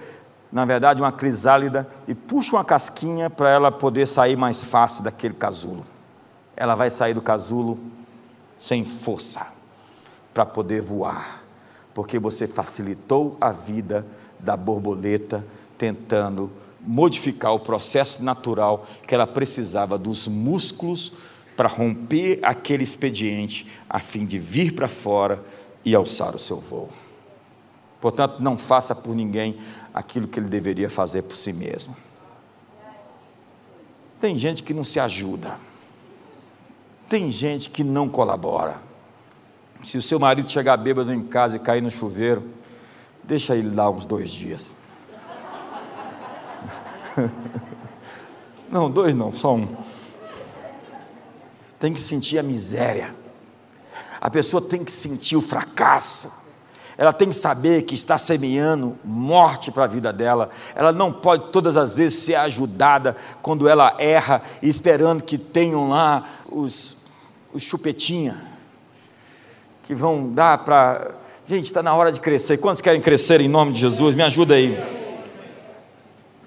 na verdade uma crisálida, e puxe uma casquinha para ela poder sair mais fácil daquele casulo. Ela vai sair do casulo sem força para poder voar, porque você facilitou a vida da borboleta tentando modificar o processo natural que ela precisava dos músculos para romper aquele expediente, a fim de vir para fora e alçar o seu voo. Portanto, não faça por ninguém aquilo que ele deveria fazer por si mesmo. Tem gente que não se ajuda, tem gente que não colabora. Se o seu marido chegar bêbado em casa e cair no chuveiro, deixa ele lá uns dois dias. [LAUGHS] Não, dois não, só um. Tem que sentir a miséria. A pessoa tem que sentir o fracasso. Ela tem que saber que está semeando morte para a vida dela. Ela não pode todas as vezes ser ajudada quando ela erra, esperando que tenham lá os, os chupetinha que vão dar para. Gente, está na hora de crescer. Quantos querem crescer em nome de Jesus? Me ajuda aí.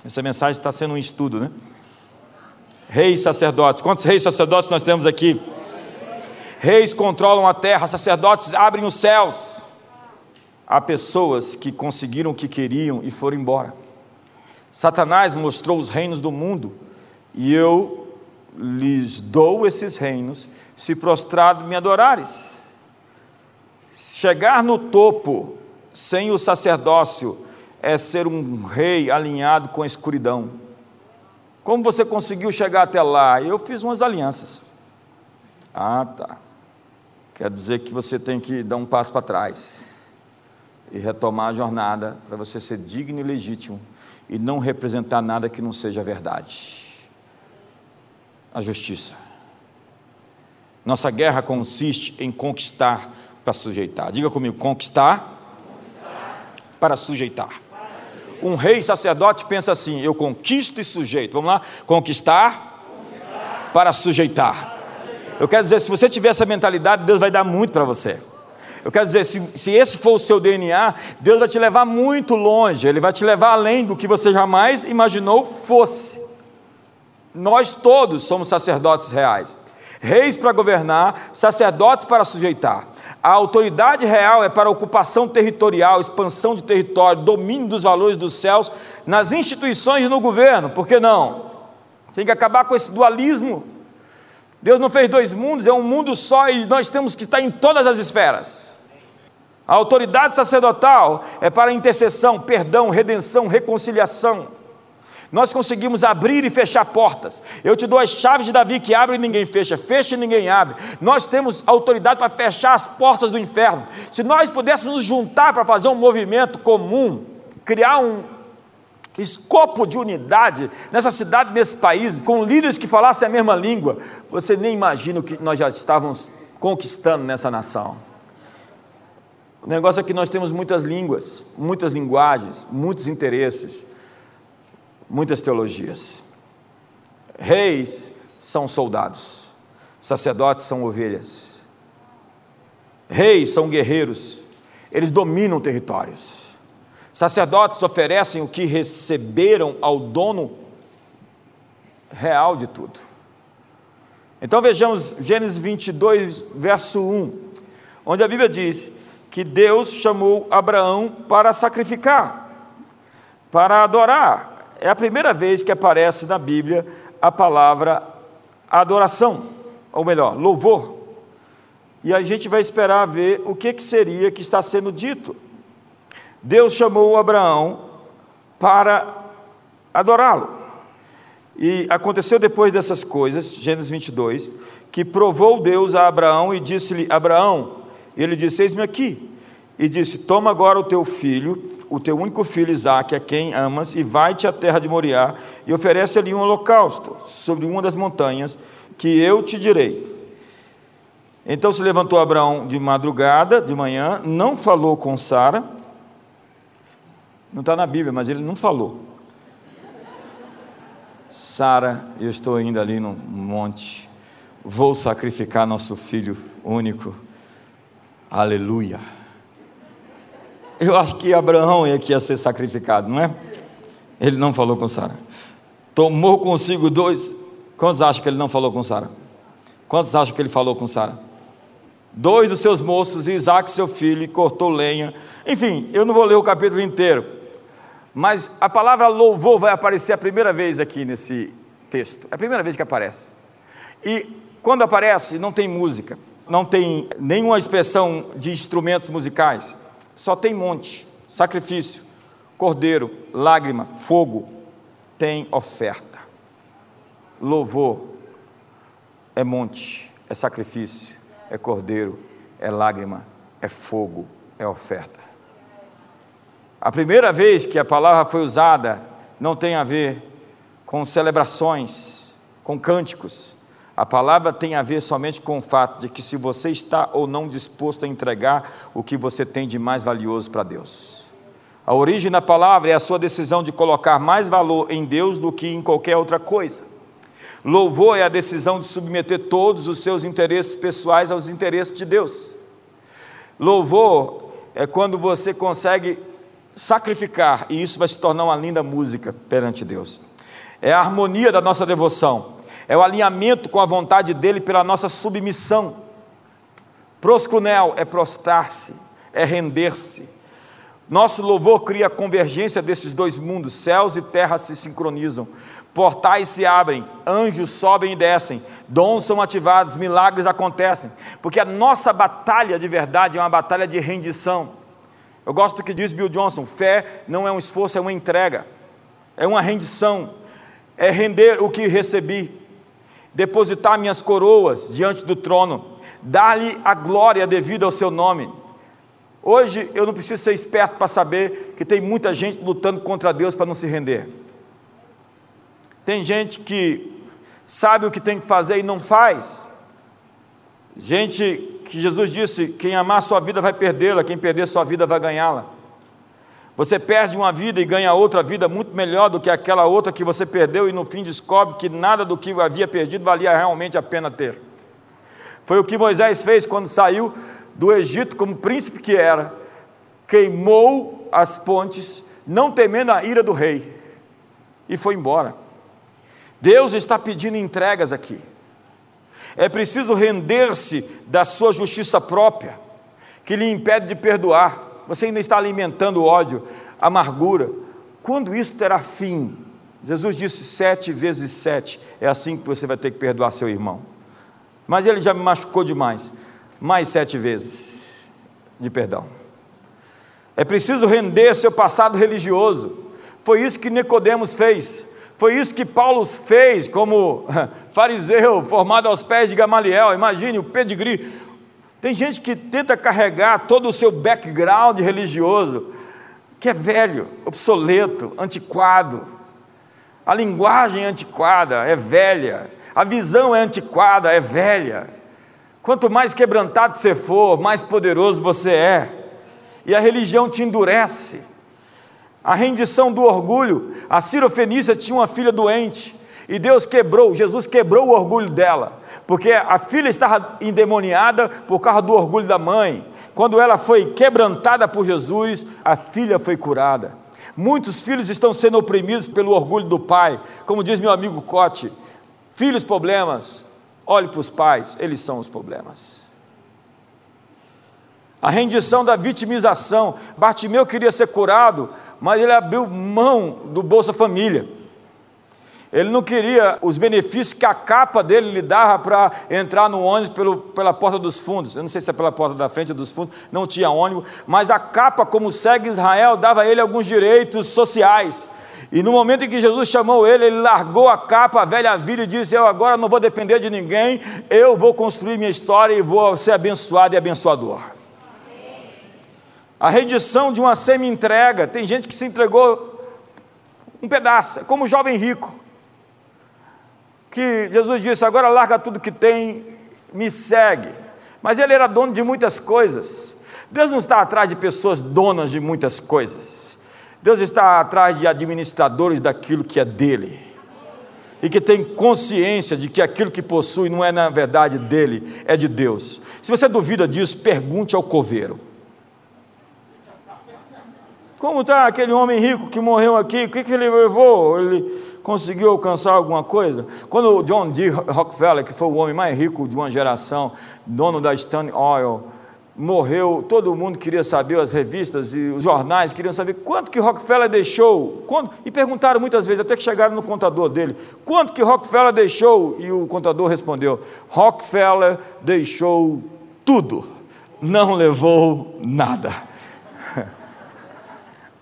Essa mensagem está sendo um estudo, né? Reis sacerdotes. Quantos reis sacerdotes nós temos aqui? Reis controlam a terra, sacerdotes abrem os céus. Há pessoas que conseguiram o que queriam e foram embora. Satanás mostrou os reinos do mundo e eu lhes dou esses reinos se prostrado me adorares. Chegar no topo sem o sacerdócio é ser um rei alinhado com a escuridão. Como você conseguiu chegar até lá? Eu fiz umas alianças. Ah, tá. Quer dizer que você tem que dar um passo para trás e retomar a jornada para você ser digno e legítimo e não representar nada que não seja verdade. A justiça. Nossa guerra consiste em conquistar para sujeitar. Diga comigo: conquistar, conquistar. para sujeitar. Um rei sacerdote pensa assim: eu conquisto e sujeito. Vamos lá? Conquistar, Conquistar. para sujeitar. Eu quero dizer, se você tiver essa mentalidade, Deus vai dar muito para você. Eu quero dizer, se, se esse for o seu DNA, Deus vai te levar muito longe, Ele vai te levar além do que você jamais imaginou fosse. Nós todos somos sacerdotes reais, reis para governar, sacerdotes para sujeitar. A autoridade real é para ocupação territorial, expansão de território, domínio dos valores dos céus nas instituições e no governo, por que não? Tem que acabar com esse dualismo. Deus não fez dois mundos, é um mundo só e nós temos que estar em todas as esferas. A autoridade sacerdotal é para intercessão, perdão, redenção, reconciliação. Nós conseguimos abrir e fechar portas. Eu te dou as chaves de Davi que abre e ninguém fecha, fecha e ninguém abre. Nós temos autoridade para fechar as portas do inferno. Se nós pudéssemos nos juntar para fazer um movimento comum, criar um escopo de unidade nessa cidade, nesse país, com líderes que falassem a mesma língua, você nem imagina o que nós já estávamos conquistando nessa nação. O negócio é que nós temos muitas línguas, muitas linguagens, muitos interesses muitas teologias. Reis são soldados, sacerdotes são ovelhas. Reis são guerreiros, eles dominam territórios. Sacerdotes oferecem o que receberam ao dono real de tudo. Então vejamos Gênesis 22, verso 1, onde a Bíblia diz que Deus chamou Abraão para sacrificar, para adorar, é a primeira vez que aparece na Bíblia a palavra adoração, ou melhor, louvor. E a gente vai esperar ver o que, que seria que está sendo dito. Deus chamou Abraão para adorá-lo. E aconteceu depois dessas coisas, Gênesis 22, que provou Deus a Abraão e disse-lhe: Abraão, ele disse: Eis-me aqui. E disse: Toma agora o teu filho, o teu único filho Isaque, a quem amas, e vai-te à terra de Moriá, e oferece ali um holocausto sobre uma das montanhas, que eu te direi. Então se levantou Abraão de madrugada, de manhã, não falou com Sara, não está na Bíblia, mas ele não falou. Sara, eu estou indo ali no monte, vou sacrificar nosso filho único. Aleluia. Eu acho que Abraão é que ia ser sacrificado, não é? Ele não falou com Sara. Tomou consigo dois. Quantos acham que ele não falou com Sara? Quantos acham que ele falou com Sara? Dois dos seus moços Isaac, seu filho, e cortou lenha. Enfim, eu não vou ler o capítulo inteiro. Mas a palavra louvor vai aparecer a primeira vez aqui nesse texto. É a primeira vez que aparece. E quando aparece, não tem música não tem nenhuma expressão de instrumentos musicais, só tem monte, sacrifício, cordeiro, lágrima, fogo, tem oferta. Louvor é monte, é sacrifício, é cordeiro, é lágrima, é fogo, é oferta. A primeira vez que a palavra foi usada não tem a ver com celebrações, com cânticos, a palavra tem a ver somente com o fato de que se você está ou não disposto a entregar o que você tem de mais valioso para Deus. A origem da palavra é a sua decisão de colocar mais valor em Deus do que em qualquer outra coisa. Louvor é a decisão de submeter todos os seus interesses pessoais aos interesses de Deus. Louvor é quando você consegue sacrificar, e isso vai se tornar uma linda música perante Deus. É a harmonia da nossa devoção é o alinhamento com a vontade dele pela nossa submissão. Proscunel é prostrar-se, é render-se. Nosso louvor cria a convergência desses dois mundos, céus e terra se sincronizam, portais se abrem, anjos sobem e descem, dons são ativados, milagres acontecem, porque a nossa batalha de verdade é uma batalha de rendição. Eu gosto do que diz Bill Johnson: fé não é um esforço, é uma entrega, é uma rendição, é render o que recebi depositar minhas coroas diante do trono, dar-lhe a glória devida ao seu nome. Hoje eu não preciso ser esperto para saber que tem muita gente lutando contra Deus para não se render. Tem gente que sabe o que tem que fazer e não faz. Gente que Jesus disse: quem amar sua vida vai perdê-la, quem perder sua vida vai ganhá-la. Você perde uma vida e ganha outra vida muito melhor do que aquela outra que você perdeu e no fim descobre que nada do que havia perdido valia realmente a pena ter. Foi o que Moisés fez quando saiu do Egito como príncipe que era, queimou as pontes, não temendo a ira do rei, e foi embora. Deus está pedindo entregas aqui. É preciso render-se da sua justiça própria, que lhe impede de perdoar você ainda está alimentando ódio, amargura. Quando isso terá fim? Jesus disse sete vezes sete. É assim que você vai ter que perdoar seu irmão. Mas ele já me machucou demais. Mais sete vezes de perdão. É preciso render seu passado religioso. Foi isso que Nicodemos fez. Foi isso que Paulo fez como [LAUGHS] fariseu formado aos pés de Gamaliel. Imagine o pedigree, tem gente que tenta carregar todo o seu background religioso, que é velho, obsoleto, antiquado. A linguagem é antiquada, é velha. A visão é antiquada, é velha. Quanto mais quebrantado você for, mais poderoso você é. E a religião te endurece. A rendição do orgulho. A Ciro Fenícia tinha uma filha doente. E Deus quebrou, Jesus quebrou o orgulho dela, porque a filha estava endemoniada por causa do orgulho da mãe. Quando ela foi quebrantada por Jesus, a filha foi curada. Muitos filhos estão sendo oprimidos pelo orgulho do pai, como diz meu amigo Cote: filhos problemas, olhe para os pais, eles são os problemas. A rendição da vitimização. Bartimeu queria ser curado, mas ele abriu mão do Bolsa Família. Ele não queria os benefícios que a capa dele lhe dava para entrar no ônibus pelo, pela porta dos fundos. Eu não sei se é pela porta da frente ou dos fundos, não tinha ônibus, mas a capa, como segue Israel, dava a ele alguns direitos sociais. E no momento em que Jesus chamou ele, ele largou a capa, a velha vida e disse: Eu agora não vou depender de ninguém, eu vou construir minha história e vou ser abençoado e abençoador. A rendição de uma semi-entrega, tem gente que se entregou um pedaço, é como o jovem rico, que Jesus disse: Agora larga tudo que tem, me segue. Mas ele era dono de muitas coisas. Deus não está atrás de pessoas donas de muitas coisas. Deus está atrás de administradores daquilo que é dele. E que tem consciência de que aquilo que possui não é na verdade dele, é de Deus. Se você duvida disso, pergunte ao coveiro. Como está aquele homem rico que morreu aqui? O que, que ele levou? Ele conseguiu alcançar alguma coisa? Quando o John D. Rockefeller, que foi o homem mais rico de uma geração, dono da Standard Oil, morreu, todo mundo queria saber, as revistas e os jornais queriam saber quanto que Rockefeller deixou, quando, e perguntaram muitas vezes, até que chegaram no contador dele, quanto que Rockefeller deixou, e o contador respondeu, Rockefeller deixou tudo, não levou nada.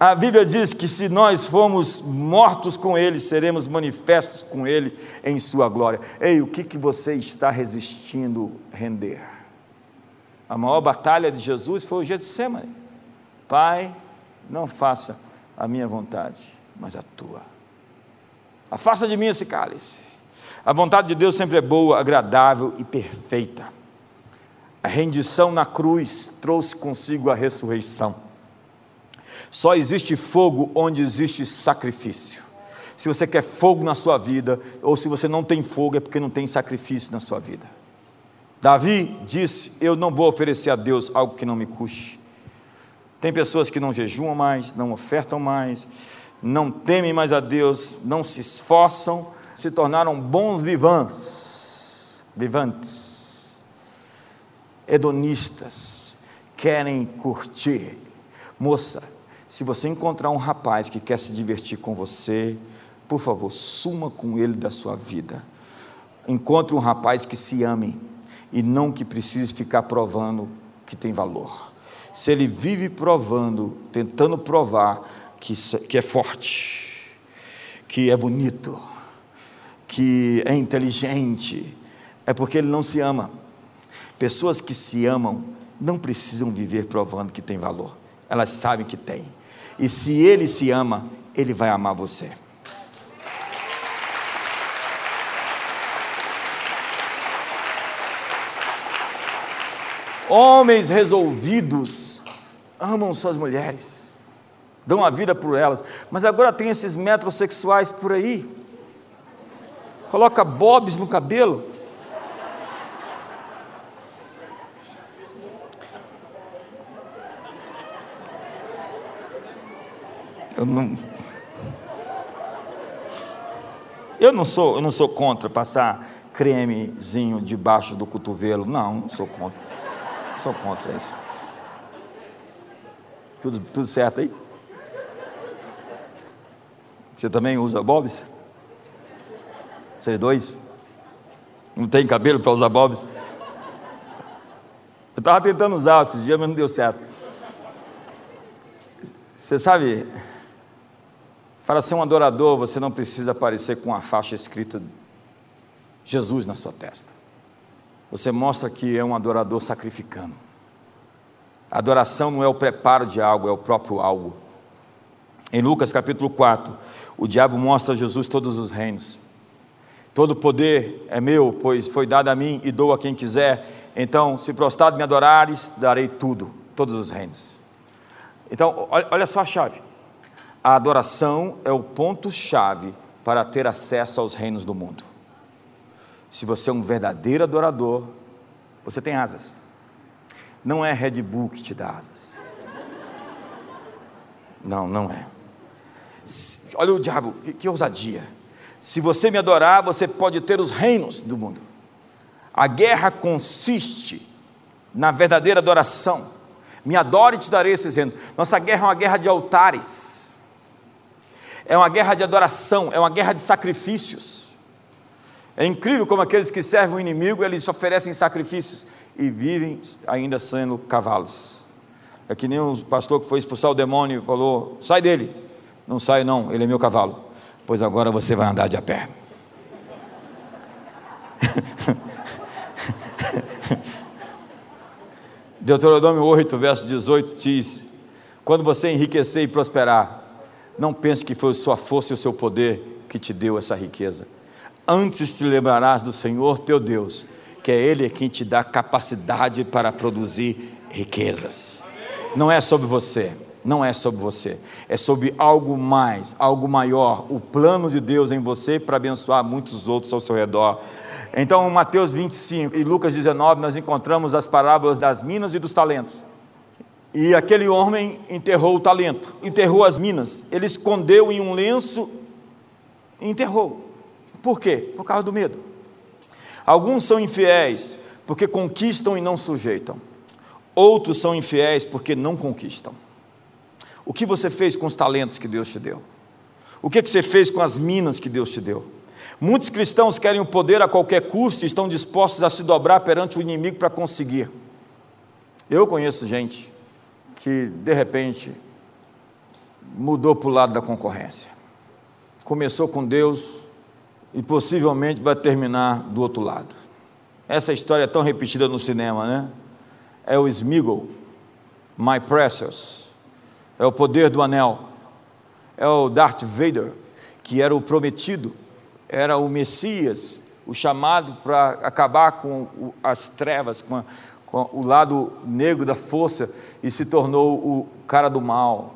A Bíblia diz que se nós formos mortos com Ele, seremos manifestos com Ele em Sua glória. Ei, o que, que você está resistindo render? A maior batalha de Jesus foi o Getsemane. Pai, não faça a minha vontade, mas a tua. Afasta de mim esse cálice. A vontade de Deus sempre é boa, agradável e perfeita. A rendição na cruz trouxe consigo a ressurreição. Só existe fogo onde existe sacrifício. Se você quer fogo na sua vida, ou se você não tem fogo, é porque não tem sacrifício na sua vida. Davi disse: Eu não vou oferecer a Deus algo que não me custe. Tem pessoas que não jejuam mais, não ofertam mais, não temem mais a Deus, não se esforçam, se tornaram bons vivants, vivantes, hedonistas, querem curtir. Moça, se você encontrar um rapaz que quer se divertir com você, por favor, suma com ele da sua vida. Encontre um rapaz que se ame e não que precise ficar provando que tem valor. Se ele vive provando, tentando provar que, que é forte, que é bonito, que é inteligente, é porque ele não se ama. Pessoas que se amam não precisam viver provando que tem valor, elas sabem que tem. E se ele se ama, ele vai amar você. Homens resolvidos amam suas mulheres, dão a vida por elas, mas agora tem esses metrosexuais por aí, coloca bobs no cabelo. Eu não, eu não sou, eu não sou contra passar cremezinho debaixo do cotovelo, não, não sou contra. Sou contra isso. Tudo, tudo certo aí? Você também usa bobs? Vocês dois? Não tem cabelo para usar bobs? Eu estava tentando usar outro dia, mas não deu certo. Você sabe, para ser um adorador, você não precisa aparecer com a faixa escrita Jesus na sua testa você mostra que é um adorador sacrificando. Adoração não é o preparo de algo, é o próprio algo. Em Lucas capítulo 4, o diabo mostra a Jesus todos os reinos. Todo poder é meu, pois foi dado a mim e dou a quem quiser. Então, se prostrado me adorares, darei tudo, todos os reinos. Então, olha só a chave. A adoração é o ponto-chave para ter acesso aos reinos do mundo. Se você é um verdadeiro adorador, você tem asas. Não é Red Bull que te dá asas. Não, não é. Olha o diabo, que, que ousadia. Se você me adorar, você pode ter os reinos do mundo. A guerra consiste na verdadeira adoração. Me adore e te darei esses reinos. Nossa guerra é uma guerra de altares. É uma guerra de adoração, é uma guerra de sacrifícios. É incrível como aqueles que servem o inimigo, eles oferecem sacrifícios e vivem ainda sendo cavalos. É que nem um pastor que foi expulsar o demônio e falou: sai dele. Não saio, não, ele é meu cavalo. Pois agora você vai andar de a pé. [LAUGHS] Deuteronômio 8, verso 18 diz: Quando você enriquecer e prosperar, não pense que foi sua força e o seu poder que te deu essa riqueza. Antes te lembrarás do Senhor teu Deus, que é Ele quem te dá capacidade para produzir riquezas. Não é sobre você, não é sobre você, é sobre algo mais, algo maior, o plano de Deus em você para abençoar muitos outros ao seu redor. Então, Mateus 25 e Lucas 19, nós encontramos as parábolas das minas e dos talentos. E aquele homem enterrou o talento, enterrou as minas, ele escondeu em um lenço e enterrou. Por quê? Por causa do medo. Alguns são infiéis porque conquistam e não sujeitam. Outros são infiéis porque não conquistam. O que você fez com os talentos que Deus te deu? O que você fez com as minas que Deus te deu? Muitos cristãos querem o poder a qualquer custo e estão dispostos a se dobrar perante o inimigo para conseguir. Eu conheço gente que, de repente, mudou para o lado da concorrência. Começou com Deus e possivelmente vai terminar do outro lado. Essa história é tão repetida no cinema, né? É o Smeagol, My Precious, é o poder do anel, é o Darth Vader, que era o prometido era o Messias, o chamado para acabar com as trevas, com, a, com, o lado negro da força, e se tornou o cara do mal.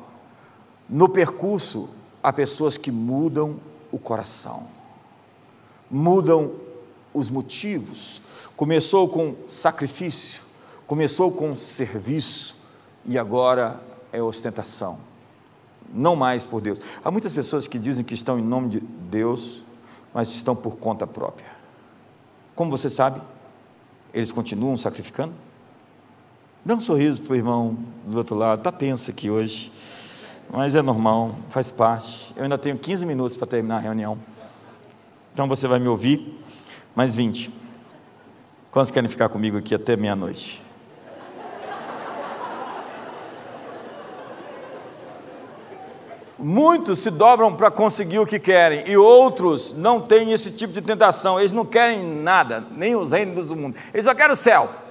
No percurso, há pessoas que mudam o coração, mudam os motivos. Começou com sacrifício, começou com serviço, e agora é ostentação. Não mais por Deus. Há muitas pessoas que dizem que estão em nome de Deus, mas estão por conta própria. Como você sabe, eles continuam sacrificando? Dá um sorriso para o irmão do outro lado, está tenso aqui hoje, mas é normal, faz parte. Eu ainda tenho 15 minutos para terminar a reunião, então você vai me ouvir mais 20. Quantos querem ficar comigo aqui até meia-noite? Muitos se dobram para conseguir o que querem e outros não têm esse tipo de tentação. Eles não querem nada, nem os reinos do mundo. Eles só querem o céu.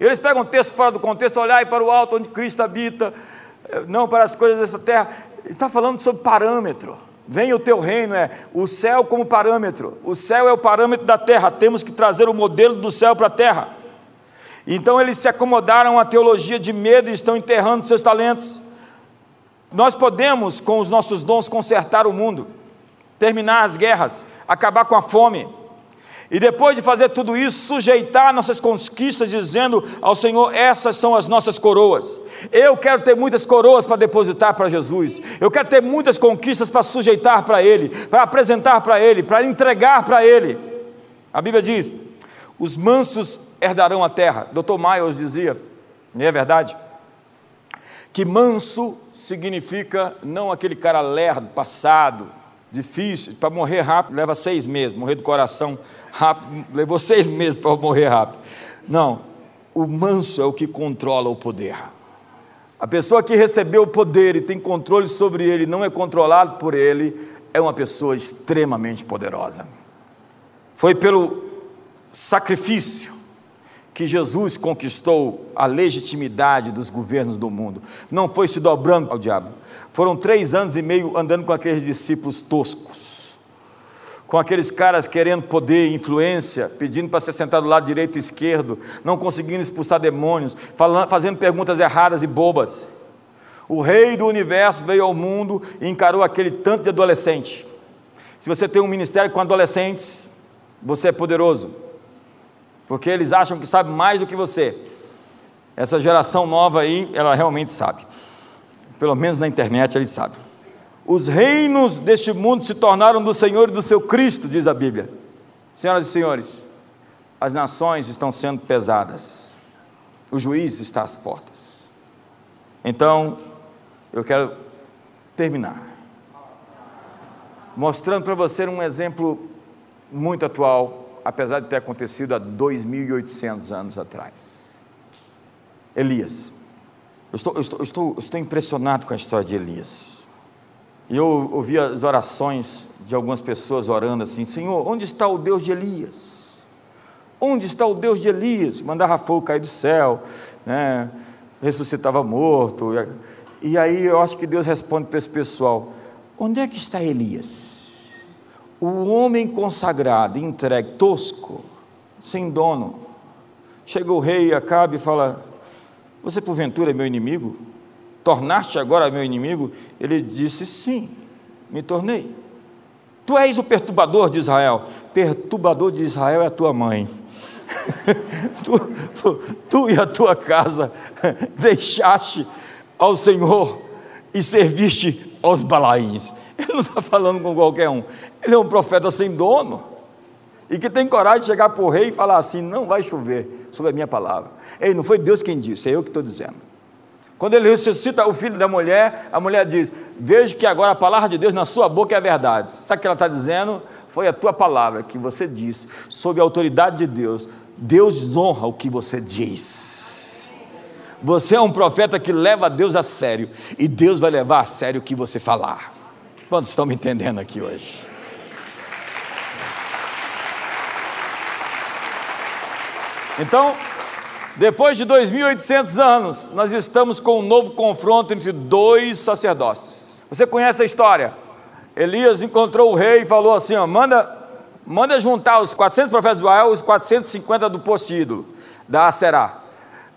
Eles pegam um texto fora do contexto, olhar para o alto onde Cristo habita, eh, não para as coisas dessa terra. Ele está falando sobre parâmetro. Vem o teu reino, é o céu como parâmetro. O céu é o parâmetro da terra. Temos que trazer o modelo do céu para a terra. Então eles se acomodaram à teologia de medo e estão enterrando seus talentos. Nós podemos, com os nossos dons, consertar o mundo, terminar as guerras, acabar com a fome. E depois de fazer tudo isso, sujeitar nossas conquistas, dizendo ao Senhor: essas são as nossas coroas. Eu quero ter muitas coroas para depositar para Jesus. Eu quero ter muitas conquistas para sujeitar para Ele, para apresentar para Ele, para entregar para Ele. A Bíblia diz: os mansos herdarão a terra. Dr. Miles dizia, e é verdade que manso significa não aquele cara lerdo, passado, difícil, para morrer rápido leva seis meses, morrer do coração rápido, levou seis meses para morrer rápido. Não, o manso é o que controla o poder. A pessoa que recebeu o poder e tem controle sobre ele, não é controlado por ele, é uma pessoa extremamente poderosa. Foi pelo sacrifício, que Jesus conquistou a legitimidade dos governos do mundo. Não foi se dobrando ao diabo. Foram três anos e meio andando com aqueles discípulos toscos, com aqueles caras querendo poder e influência, pedindo para ser sentado do lado direito e esquerdo, não conseguindo expulsar demônios, falando, fazendo perguntas erradas e bobas. O rei do universo veio ao mundo e encarou aquele tanto de adolescente. Se você tem um ministério com adolescentes, você é poderoso porque eles acham que sabem mais do que você. Essa geração nova aí, ela realmente sabe. Pelo menos na internet eles sabem. Os reinos deste mundo se tornaram do Senhor e do seu Cristo, diz a Bíblia. Senhoras e senhores, as nações estão sendo pesadas. O juiz está às portas. Então, eu quero terminar mostrando para você um exemplo muito atual apesar de ter acontecido há 2.800 anos atrás. Elias. Eu estou, eu estou, eu estou, eu estou impressionado com a história de Elias. E eu ouvi as orações de algumas pessoas orando assim: Senhor, onde está o Deus de Elias? Onde está o Deus de Elias? Mandava fogo cair do céu, né? ressuscitava morto. E aí eu acho que Deus responde para esse pessoal: onde é que está Elias? O homem consagrado, entregue, tosco, sem dono. Chega o rei Acabe e fala: Você porventura é meu inimigo? Tornaste agora meu inimigo? Ele disse: Sim, me tornei. Tu és o perturbador de Israel. Perturbador de Israel é a tua mãe. [LAUGHS] tu, tu, e a tua casa [LAUGHS] deixaste ao Senhor e serviste aos balaíns. Ele não está falando com qualquer um. Ele é um profeta sem dono. E que tem coragem de chegar para o rei e falar assim: não vai chover sobre a minha palavra. Ei, não foi Deus quem disse, é eu que estou dizendo. Quando ele ressuscita o filho da mulher, a mulher diz: Vejo que agora a palavra de Deus na sua boca é a verdade. Sabe o que ela está dizendo? Foi a tua palavra que você disse, sob a autoridade de Deus. Deus honra o que você diz. Você é um profeta que leva Deus a sério, e Deus vai levar a sério o que você falar. Quantos estão me entendendo aqui hoje? Então, depois de 2.800 anos, nós estamos com um novo confronto entre dois sacerdócios. Você conhece a história? Elias encontrou o rei e falou assim: ó, manda, manda juntar os 400 profetas de Baal, os 450 do posto ídolo, da Aserá,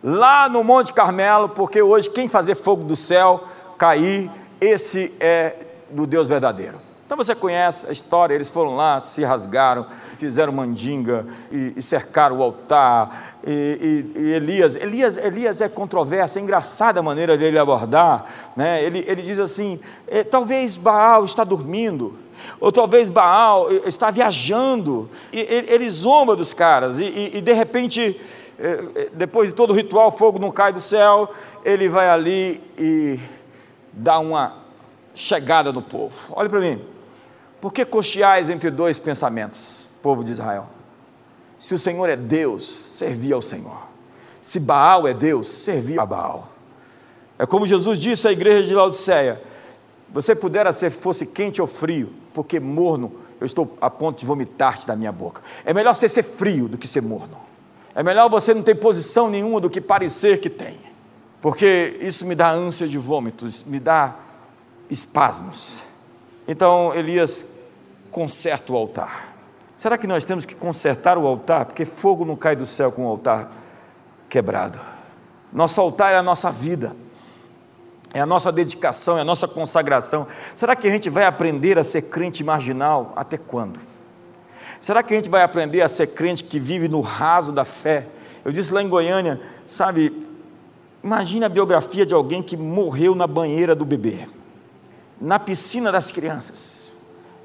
lá no Monte Carmelo, porque hoje quem fazer fogo do céu cair, esse é do Deus verdadeiro. Então você conhece a história, eles foram lá, se rasgaram, fizeram mandinga e, e cercaram o altar. E, e, e, Elias, Elias, Elias é controverso, é engraçada a maneira dele abordar. Né? Ele, ele diz assim: é, talvez Baal está dormindo, ou talvez Baal está viajando. E, ele zomba dos caras, e, de repente, é, depois de todo o ritual, fogo não cai do céu, ele vai ali e dá uma chegada no povo. Olha para mim. Por que cocheais entre dois pensamentos, povo de Israel? Se o Senhor é Deus, servia ao Senhor. Se Baal é Deus, servia a Baal. É como Jesus disse à igreja de Laodiceia: você pudera ser fosse quente ou frio, porque morno eu estou a ponto de vomitar-te da minha boca. É melhor você ser frio do que ser morno. É melhor você não ter posição nenhuma do que parecer que tem. Porque isso me dá ânsia de vômitos, me dá espasmos. Então Elias conserta o altar. Será que nós temos que consertar o altar? Porque fogo não cai do céu com o altar quebrado. Nosso altar é a nossa vida, é a nossa dedicação, é a nossa consagração. Será que a gente vai aprender a ser crente marginal até quando? Será que a gente vai aprender a ser crente que vive no raso da fé? Eu disse lá em Goiânia, sabe, imagine a biografia de alguém que morreu na banheira do bebê na piscina das crianças.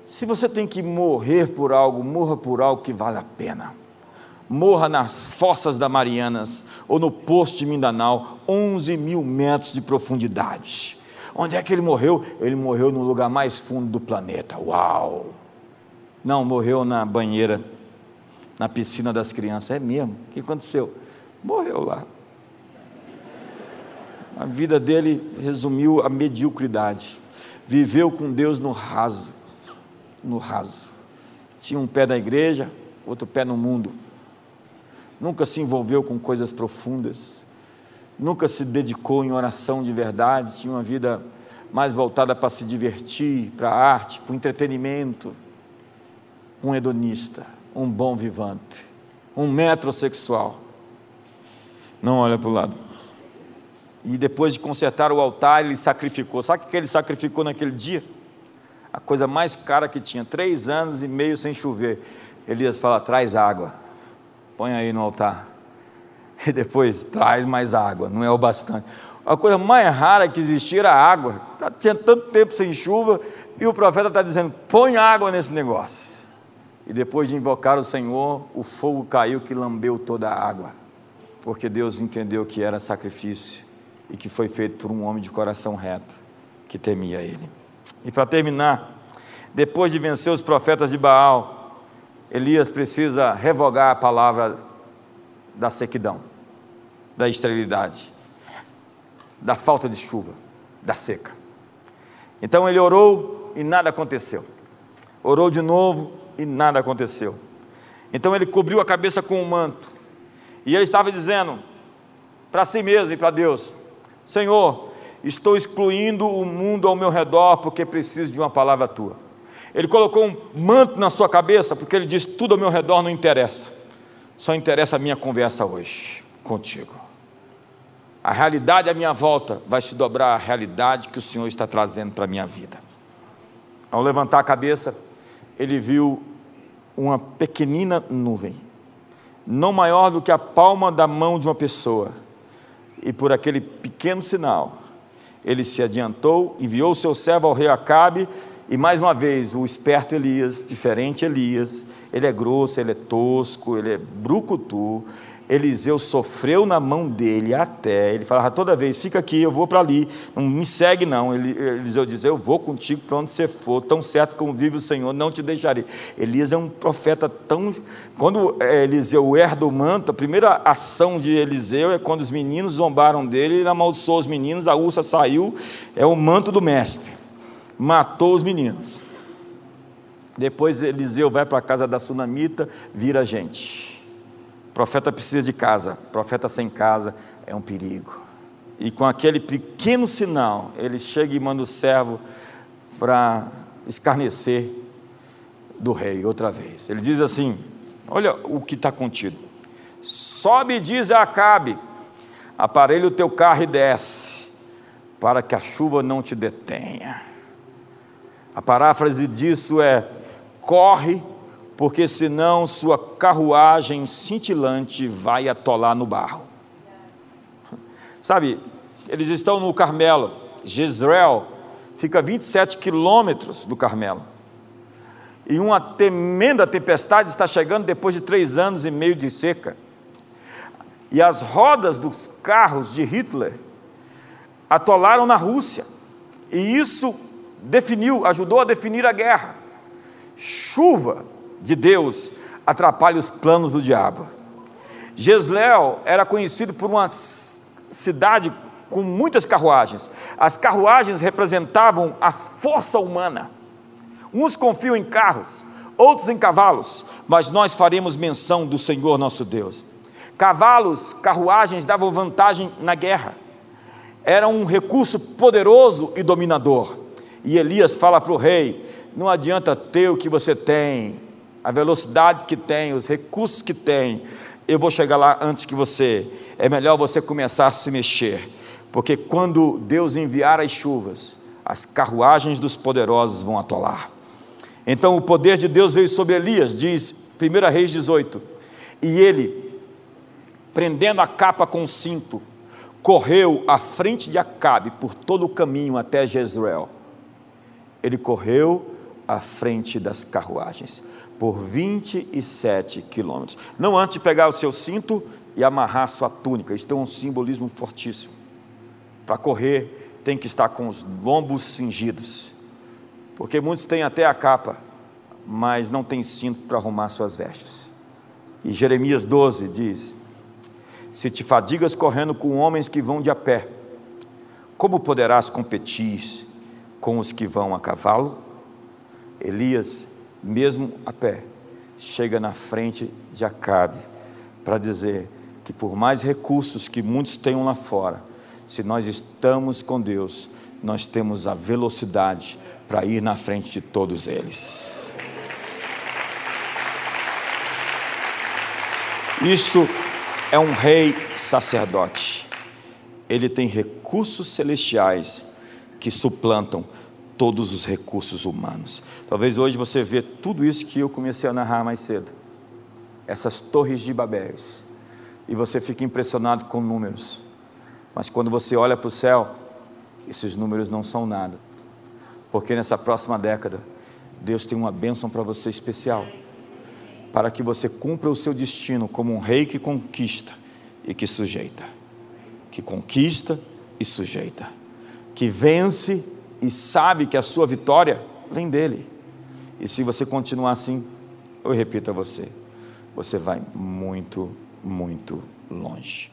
Se você tem que morrer por algo, morra por algo que vale a pena. Morra nas fossas da Marianas ou no posto de Mindanao, 11 mil metros de profundidade. Onde é que ele morreu? Ele morreu no lugar mais fundo do planeta. Uau! Não, morreu na banheira, na piscina das crianças. É mesmo? O que aconteceu? Morreu lá. A vida dele resumiu a mediocridade viveu com Deus no raso, no raso. Tinha um pé na igreja, outro pé no mundo. Nunca se envolveu com coisas profundas. Nunca se dedicou em oração de verdade. Tinha uma vida mais voltada para se divertir, para a arte, para o entretenimento. Um hedonista, um bom vivante, um metrosexual. Não olha para o lado e depois de consertar o altar, ele sacrificou. Sabe o que ele sacrificou naquele dia? A coisa mais cara que tinha, três anos e meio sem chover. Elias fala: traz água, põe aí no altar. E depois traz mais água, não é o bastante. A coisa mais rara que existia era água. Tá, tinha tanto tempo sem chuva, e o profeta está dizendo: põe água nesse negócio. E depois de invocar o Senhor, o fogo caiu que lambeu toda a água, porque Deus entendeu que era sacrifício e que foi feito por um homem de coração reto que temia ele. E para terminar, depois de vencer os profetas de Baal, Elias precisa revogar a palavra da sequidão, da esterilidade, da falta de chuva, da seca. Então ele orou e nada aconteceu. Orou de novo e nada aconteceu. Então ele cobriu a cabeça com um manto. E ele estava dizendo para si mesmo e para Deus: Senhor, estou excluindo o mundo ao meu redor porque preciso de uma palavra tua. Ele colocou um manto na sua cabeça porque ele diz: tudo ao meu redor não interessa, só interessa a minha conversa hoje contigo. A realidade à minha volta vai se dobrar à realidade que o Senhor está trazendo para a minha vida. Ao levantar a cabeça, ele viu uma pequenina nuvem, não maior do que a palma da mão de uma pessoa, e por aquele pequeno sinal, ele se adiantou, enviou seu servo ao rei Acabe, e mais uma vez, o esperto Elias, diferente Elias, ele é grosso, ele é tosco, ele é brucutu, Eliseu sofreu na mão dele até, ele falava toda vez, fica aqui, eu vou para ali, não me segue não, Eliseu dizia, eu vou contigo para onde você for, tão certo como vive o Senhor, não te deixarei. Elias é um profeta tão, quando é, Eliseu herda o manto, a primeira ação de Eliseu é quando os meninos zombaram dele, ele amaldiçoou os meninos, a ursa saiu, é o manto do mestre, matou os meninos. Depois Eliseu vai para a casa da sunamita, vira gente profeta precisa de casa, profeta sem casa é um perigo. E com aquele pequeno sinal, ele chega e manda o servo para escarnecer do rei outra vez. Ele diz assim: Olha o que está contido. Sobe diz a Acabe: aparelha o teu carro e desce, para que a chuva não te detenha. A paráfrase disso é: corre porque senão sua carruagem cintilante vai atolar no barro. [LAUGHS] Sabe, eles estão no Carmelo, Jezreel fica a 27 quilômetros do Carmelo. E uma tremenda tempestade está chegando depois de três anos e meio de seca. E as rodas dos carros de Hitler atolaram na Rússia. E isso definiu, ajudou a definir a guerra. Chuva, de Deus atrapalha os planos do diabo. Jezreel era conhecido por uma cidade com muitas carruagens. As carruagens representavam a força humana. Uns confiam em carros, outros em cavalos, mas nós faremos menção do Senhor nosso Deus. Cavalos, carruagens davam vantagem na guerra. Era um recurso poderoso e dominador. E Elias fala para o rei: não adianta ter o que você tem, a velocidade que tem, os recursos que tem, eu vou chegar lá antes que você. É melhor você começar a se mexer, porque quando Deus enviar as chuvas, as carruagens dos poderosos vão atolar. Então o poder de Deus veio sobre Elias, diz 1 Reis 18, e ele, prendendo a capa com o cinto, correu à frente de Acabe por todo o caminho até Jezreel. Ele correu à frente das carruagens por 27 quilômetros. Não antes de pegar o seu cinto e amarrar sua túnica. Isso tem um simbolismo fortíssimo. Para correr, tem que estar com os lombos cingidos. Porque muitos têm até a capa, mas não têm cinto para arrumar suas vestes. E Jeremias 12 diz: Se te fadigas correndo com homens que vão de a pé, como poderás competir com os que vão a cavalo? Elias mesmo a pé, chega na frente de Acabe para dizer que por mais recursos que muitos tenham lá fora, se nós estamos com Deus, nós temos a velocidade para ir na frente de todos eles. Isso é um rei sacerdote. Ele tem recursos celestiais que suplantam todos os recursos humanos. Talvez hoje você vê tudo isso que eu comecei a narrar mais cedo. Essas torres de Babéis. E você fica impressionado com números. Mas quando você olha para o céu, esses números não são nada. Porque nessa próxima década, Deus tem uma bênção para você especial. Para que você cumpra o seu destino como um rei que conquista e que sujeita. Que conquista e sujeita. Que vence e sabe que a sua vitória vem dele. E se você continuar assim, eu repito a você, você vai muito, muito longe.